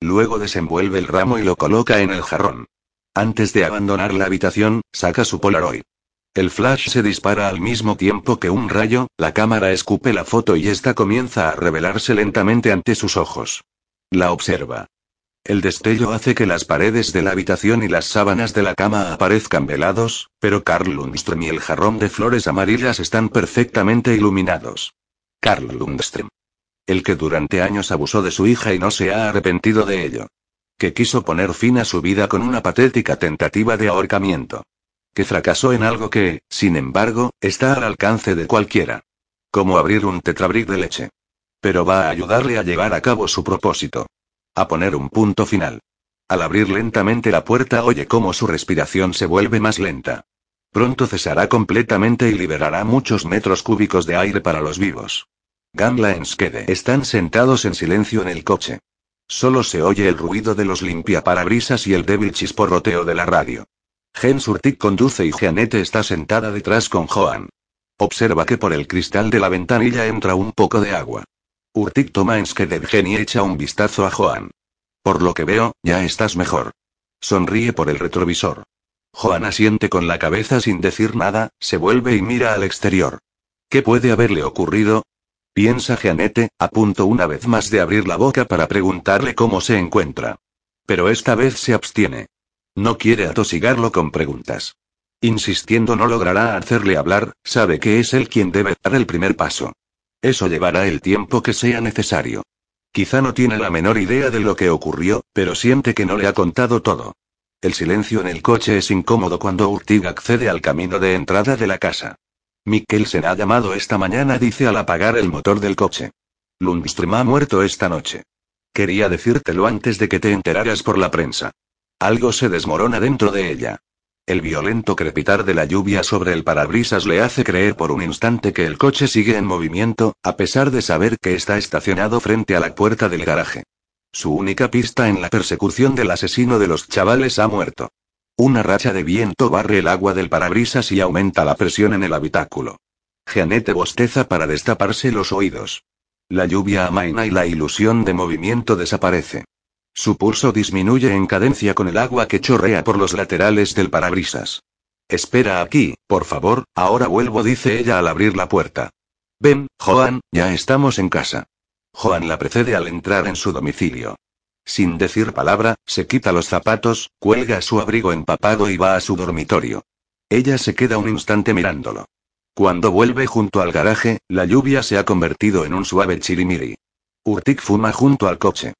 Luego desenvuelve el ramo y lo coloca en el jarrón. Antes de abandonar la habitación, saca su Polaroid. El flash se dispara al mismo tiempo que un rayo, la cámara escupe la foto y esta comienza a revelarse lentamente ante sus ojos. La observa. El destello hace que las paredes de la habitación y las sábanas de la cama aparezcan velados, pero Carl Lundström y el jarrón de flores amarillas están perfectamente iluminados. Carl Lundström. El que durante años abusó de su hija y no se ha arrepentido de ello. Que quiso poner fin a su vida con una patética tentativa de ahorcamiento. Que fracasó en algo que, sin embargo, está al alcance de cualquiera. Como abrir un tetrabric de leche. Pero va a ayudarle a llevar a cabo su propósito. A poner un punto final. Al abrir lentamente la puerta oye cómo su respiración se vuelve más lenta. Pronto cesará completamente y liberará muchos metros cúbicos de aire para los vivos. Gamla en Skede están sentados en silencio en el coche. Solo se oye el ruido de los limpiaparabrisas y el débil chisporroteo de la radio. Urtik conduce y Jeanette está sentada detrás con Joan. Observa que por el cristal de la ventanilla entra un poco de agua. Urtik toma en Skedevgen y echa un vistazo a Joan. Por lo que veo, ya estás mejor. Sonríe por el retrovisor. Joan asiente con la cabeza sin decir nada, se vuelve y mira al exterior. ¿Qué puede haberle ocurrido? Piensa Jeanette, a punto una vez más de abrir la boca para preguntarle cómo se encuentra. Pero esta vez se abstiene. No quiere atosigarlo con preguntas. Insistiendo no logrará hacerle hablar, sabe que es él quien debe dar el primer paso. Eso llevará el tiempo que sea necesario. Quizá no tiene la menor idea de lo que ocurrió, pero siente que no le ha contado todo. El silencio en el coche es incómodo cuando Urtig accede al camino de entrada de la casa. Mikkelsen ha llamado esta mañana, dice al apagar el motor del coche. Lundström ha muerto esta noche. Quería decírtelo antes de que te enteraras por la prensa. Algo se desmorona dentro de ella. El violento crepitar de la lluvia sobre el parabrisas le hace creer por un instante que el coche sigue en movimiento, a pesar de saber que está estacionado frente a la puerta del garaje. Su única pista en la persecución del asesino de los chavales ha muerto. Una racha de viento barre el agua del parabrisas y aumenta la presión en el habitáculo. Jeanette bosteza para destaparse los oídos. La lluvia amaina y la ilusión de movimiento desaparece. Su pulso disminuye en cadencia con el agua que chorrea por los laterales del parabrisas. Espera aquí, por favor, ahora vuelvo, dice ella al abrir la puerta. Ven, Joan, ya estamos en casa. Joan la precede al entrar en su domicilio. Sin decir palabra, se quita los zapatos, cuelga su abrigo empapado y va a su dormitorio. Ella se queda un instante mirándolo. Cuando vuelve junto al garaje, la lluvia se ha convertido en un suave chirimiri. Urtik fuma junto al coche.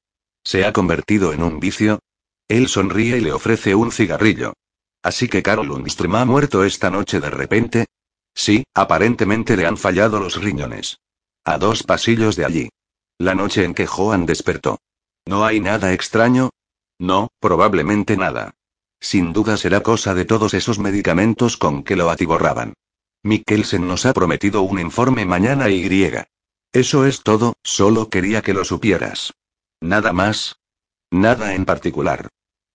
¿Se ha convertido en un vicio? Él sonríe y le ofrece un cigarrillo. Así que Carol Lundström ha muerto esta noche de repente. Sí, aparentemente le han fallado los riñones. A dos pasillos de allí. La noche en que Joan despertó. ¿No hay nada extraño? No, probablemente nada. Sin duda será cosa de todos esos medicamentos con que lo atiborraban. Mikkelsen nos ha prometido un informe mañana y griega. Eso es todo, solo quería que lo supieras. Nada más. Nada en particular.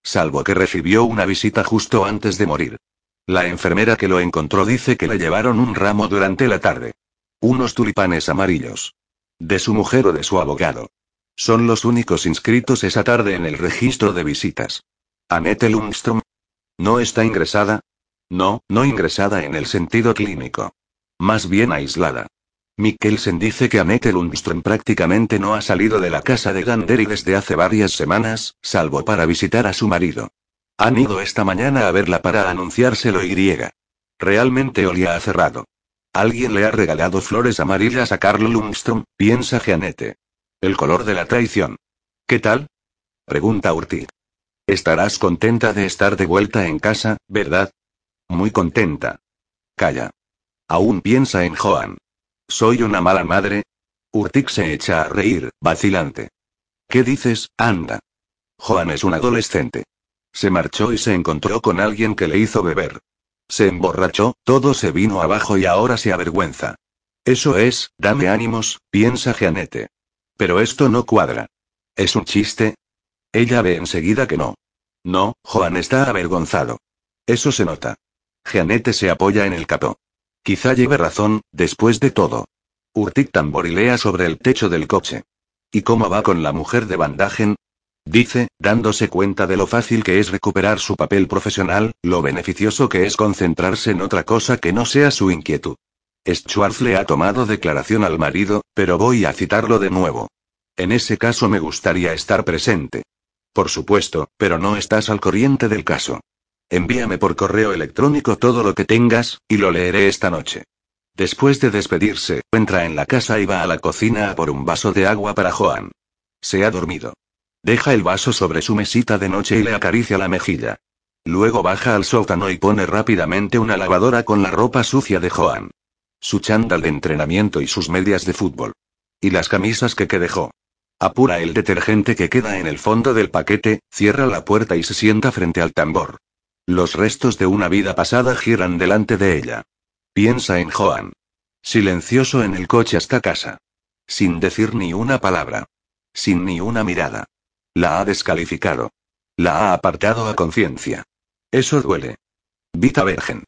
Salvo que recibió una visita justo antes de morir. La enfermera que lo encontró dice que le llevaron un ramo durante la tarde. Unos tulipanes amarillos. De su mujer o de su abogado. Son los únicos inscritos esa tarde en el registro de visitas. Annette Lundström. ¿No está ingresada? No, no ingresada en el sentido clínico. Más bien aislada. Mikkelsen dice que Annette Lundström prácticamente no ha salido de la casa de Ganderi desde hace varias semanas, salvo para visitar a su marido. Han ido esta mañana a verla para anunciárselo y Realmente olía a cerrado. Alguien le ha regalado flores amarillas a Carl Lundström, piensa Jeanette. El color de la traición. ¿Qué tal? Pregunta Urti. Estarás contenta de estar de vuelta en casa, ¿verdad? Muy contenta. Calla. Aún piensa en Joan. ¿Soy una mala madre? Urtik se echa a reír, vacilante. ¿Qué dices, anda? Joan es un adolescente. Se marchó y se encontró con alguien que le hizo beber. Se emborrachó, todo se vino abajo y ahora se avergüenza. Eso es, dame ánimos, piensa Jeanette. Pero esto no cuadra. ¿Es un chiste? Ella ve enseguida que no. No, Juan está avergonzado. Eso se nota. Jeanette se apoya en el capó. Quizá lleve razón, después de todo. Urtik tamborilea sobre el techo del coche. ¿Y cómo va con la mujer de Bandagen? Dice, dándose cuenta de lo fácil que es recuperar su papel profesional, lo beneficioso que es concentrarse en otra cosa que no sea su inquietud. Schwartz le ha tomado declaración al marido, pero voy a citarlo de nuevo. En ese caso me gustaría estar presente. Por supuesto, pero no estás al corriente del caso. Envíame por correo electrónico todo lo que tengas, y lo leeré esta noche. Después de despedirse, entra en la casa y va a la cocina a por un vaso de agua para Joan. Se ha dormido. Deja el vaso sobre su mesita de noche y le acaricia la mejilla. Luego baja al sótano y pone rápidamente una lavadora con la ropa sucia de Joan. Su chándal de entrenamiento y sus medias de fútbol. Y las camisas que que dejó. Apura el detergente que queda en el fondo del paquete, cierra la puerta y se sienta frente al tambor. Los restos de una vida pasada giran delante de ella. Piensa en Joan. Silencioso en el coche hasta casa. Sin decir ni una palabra. Sin ni una mirada. La ha descalificado. La ha apartado a conciencia. Eso duele. Vita Virgen.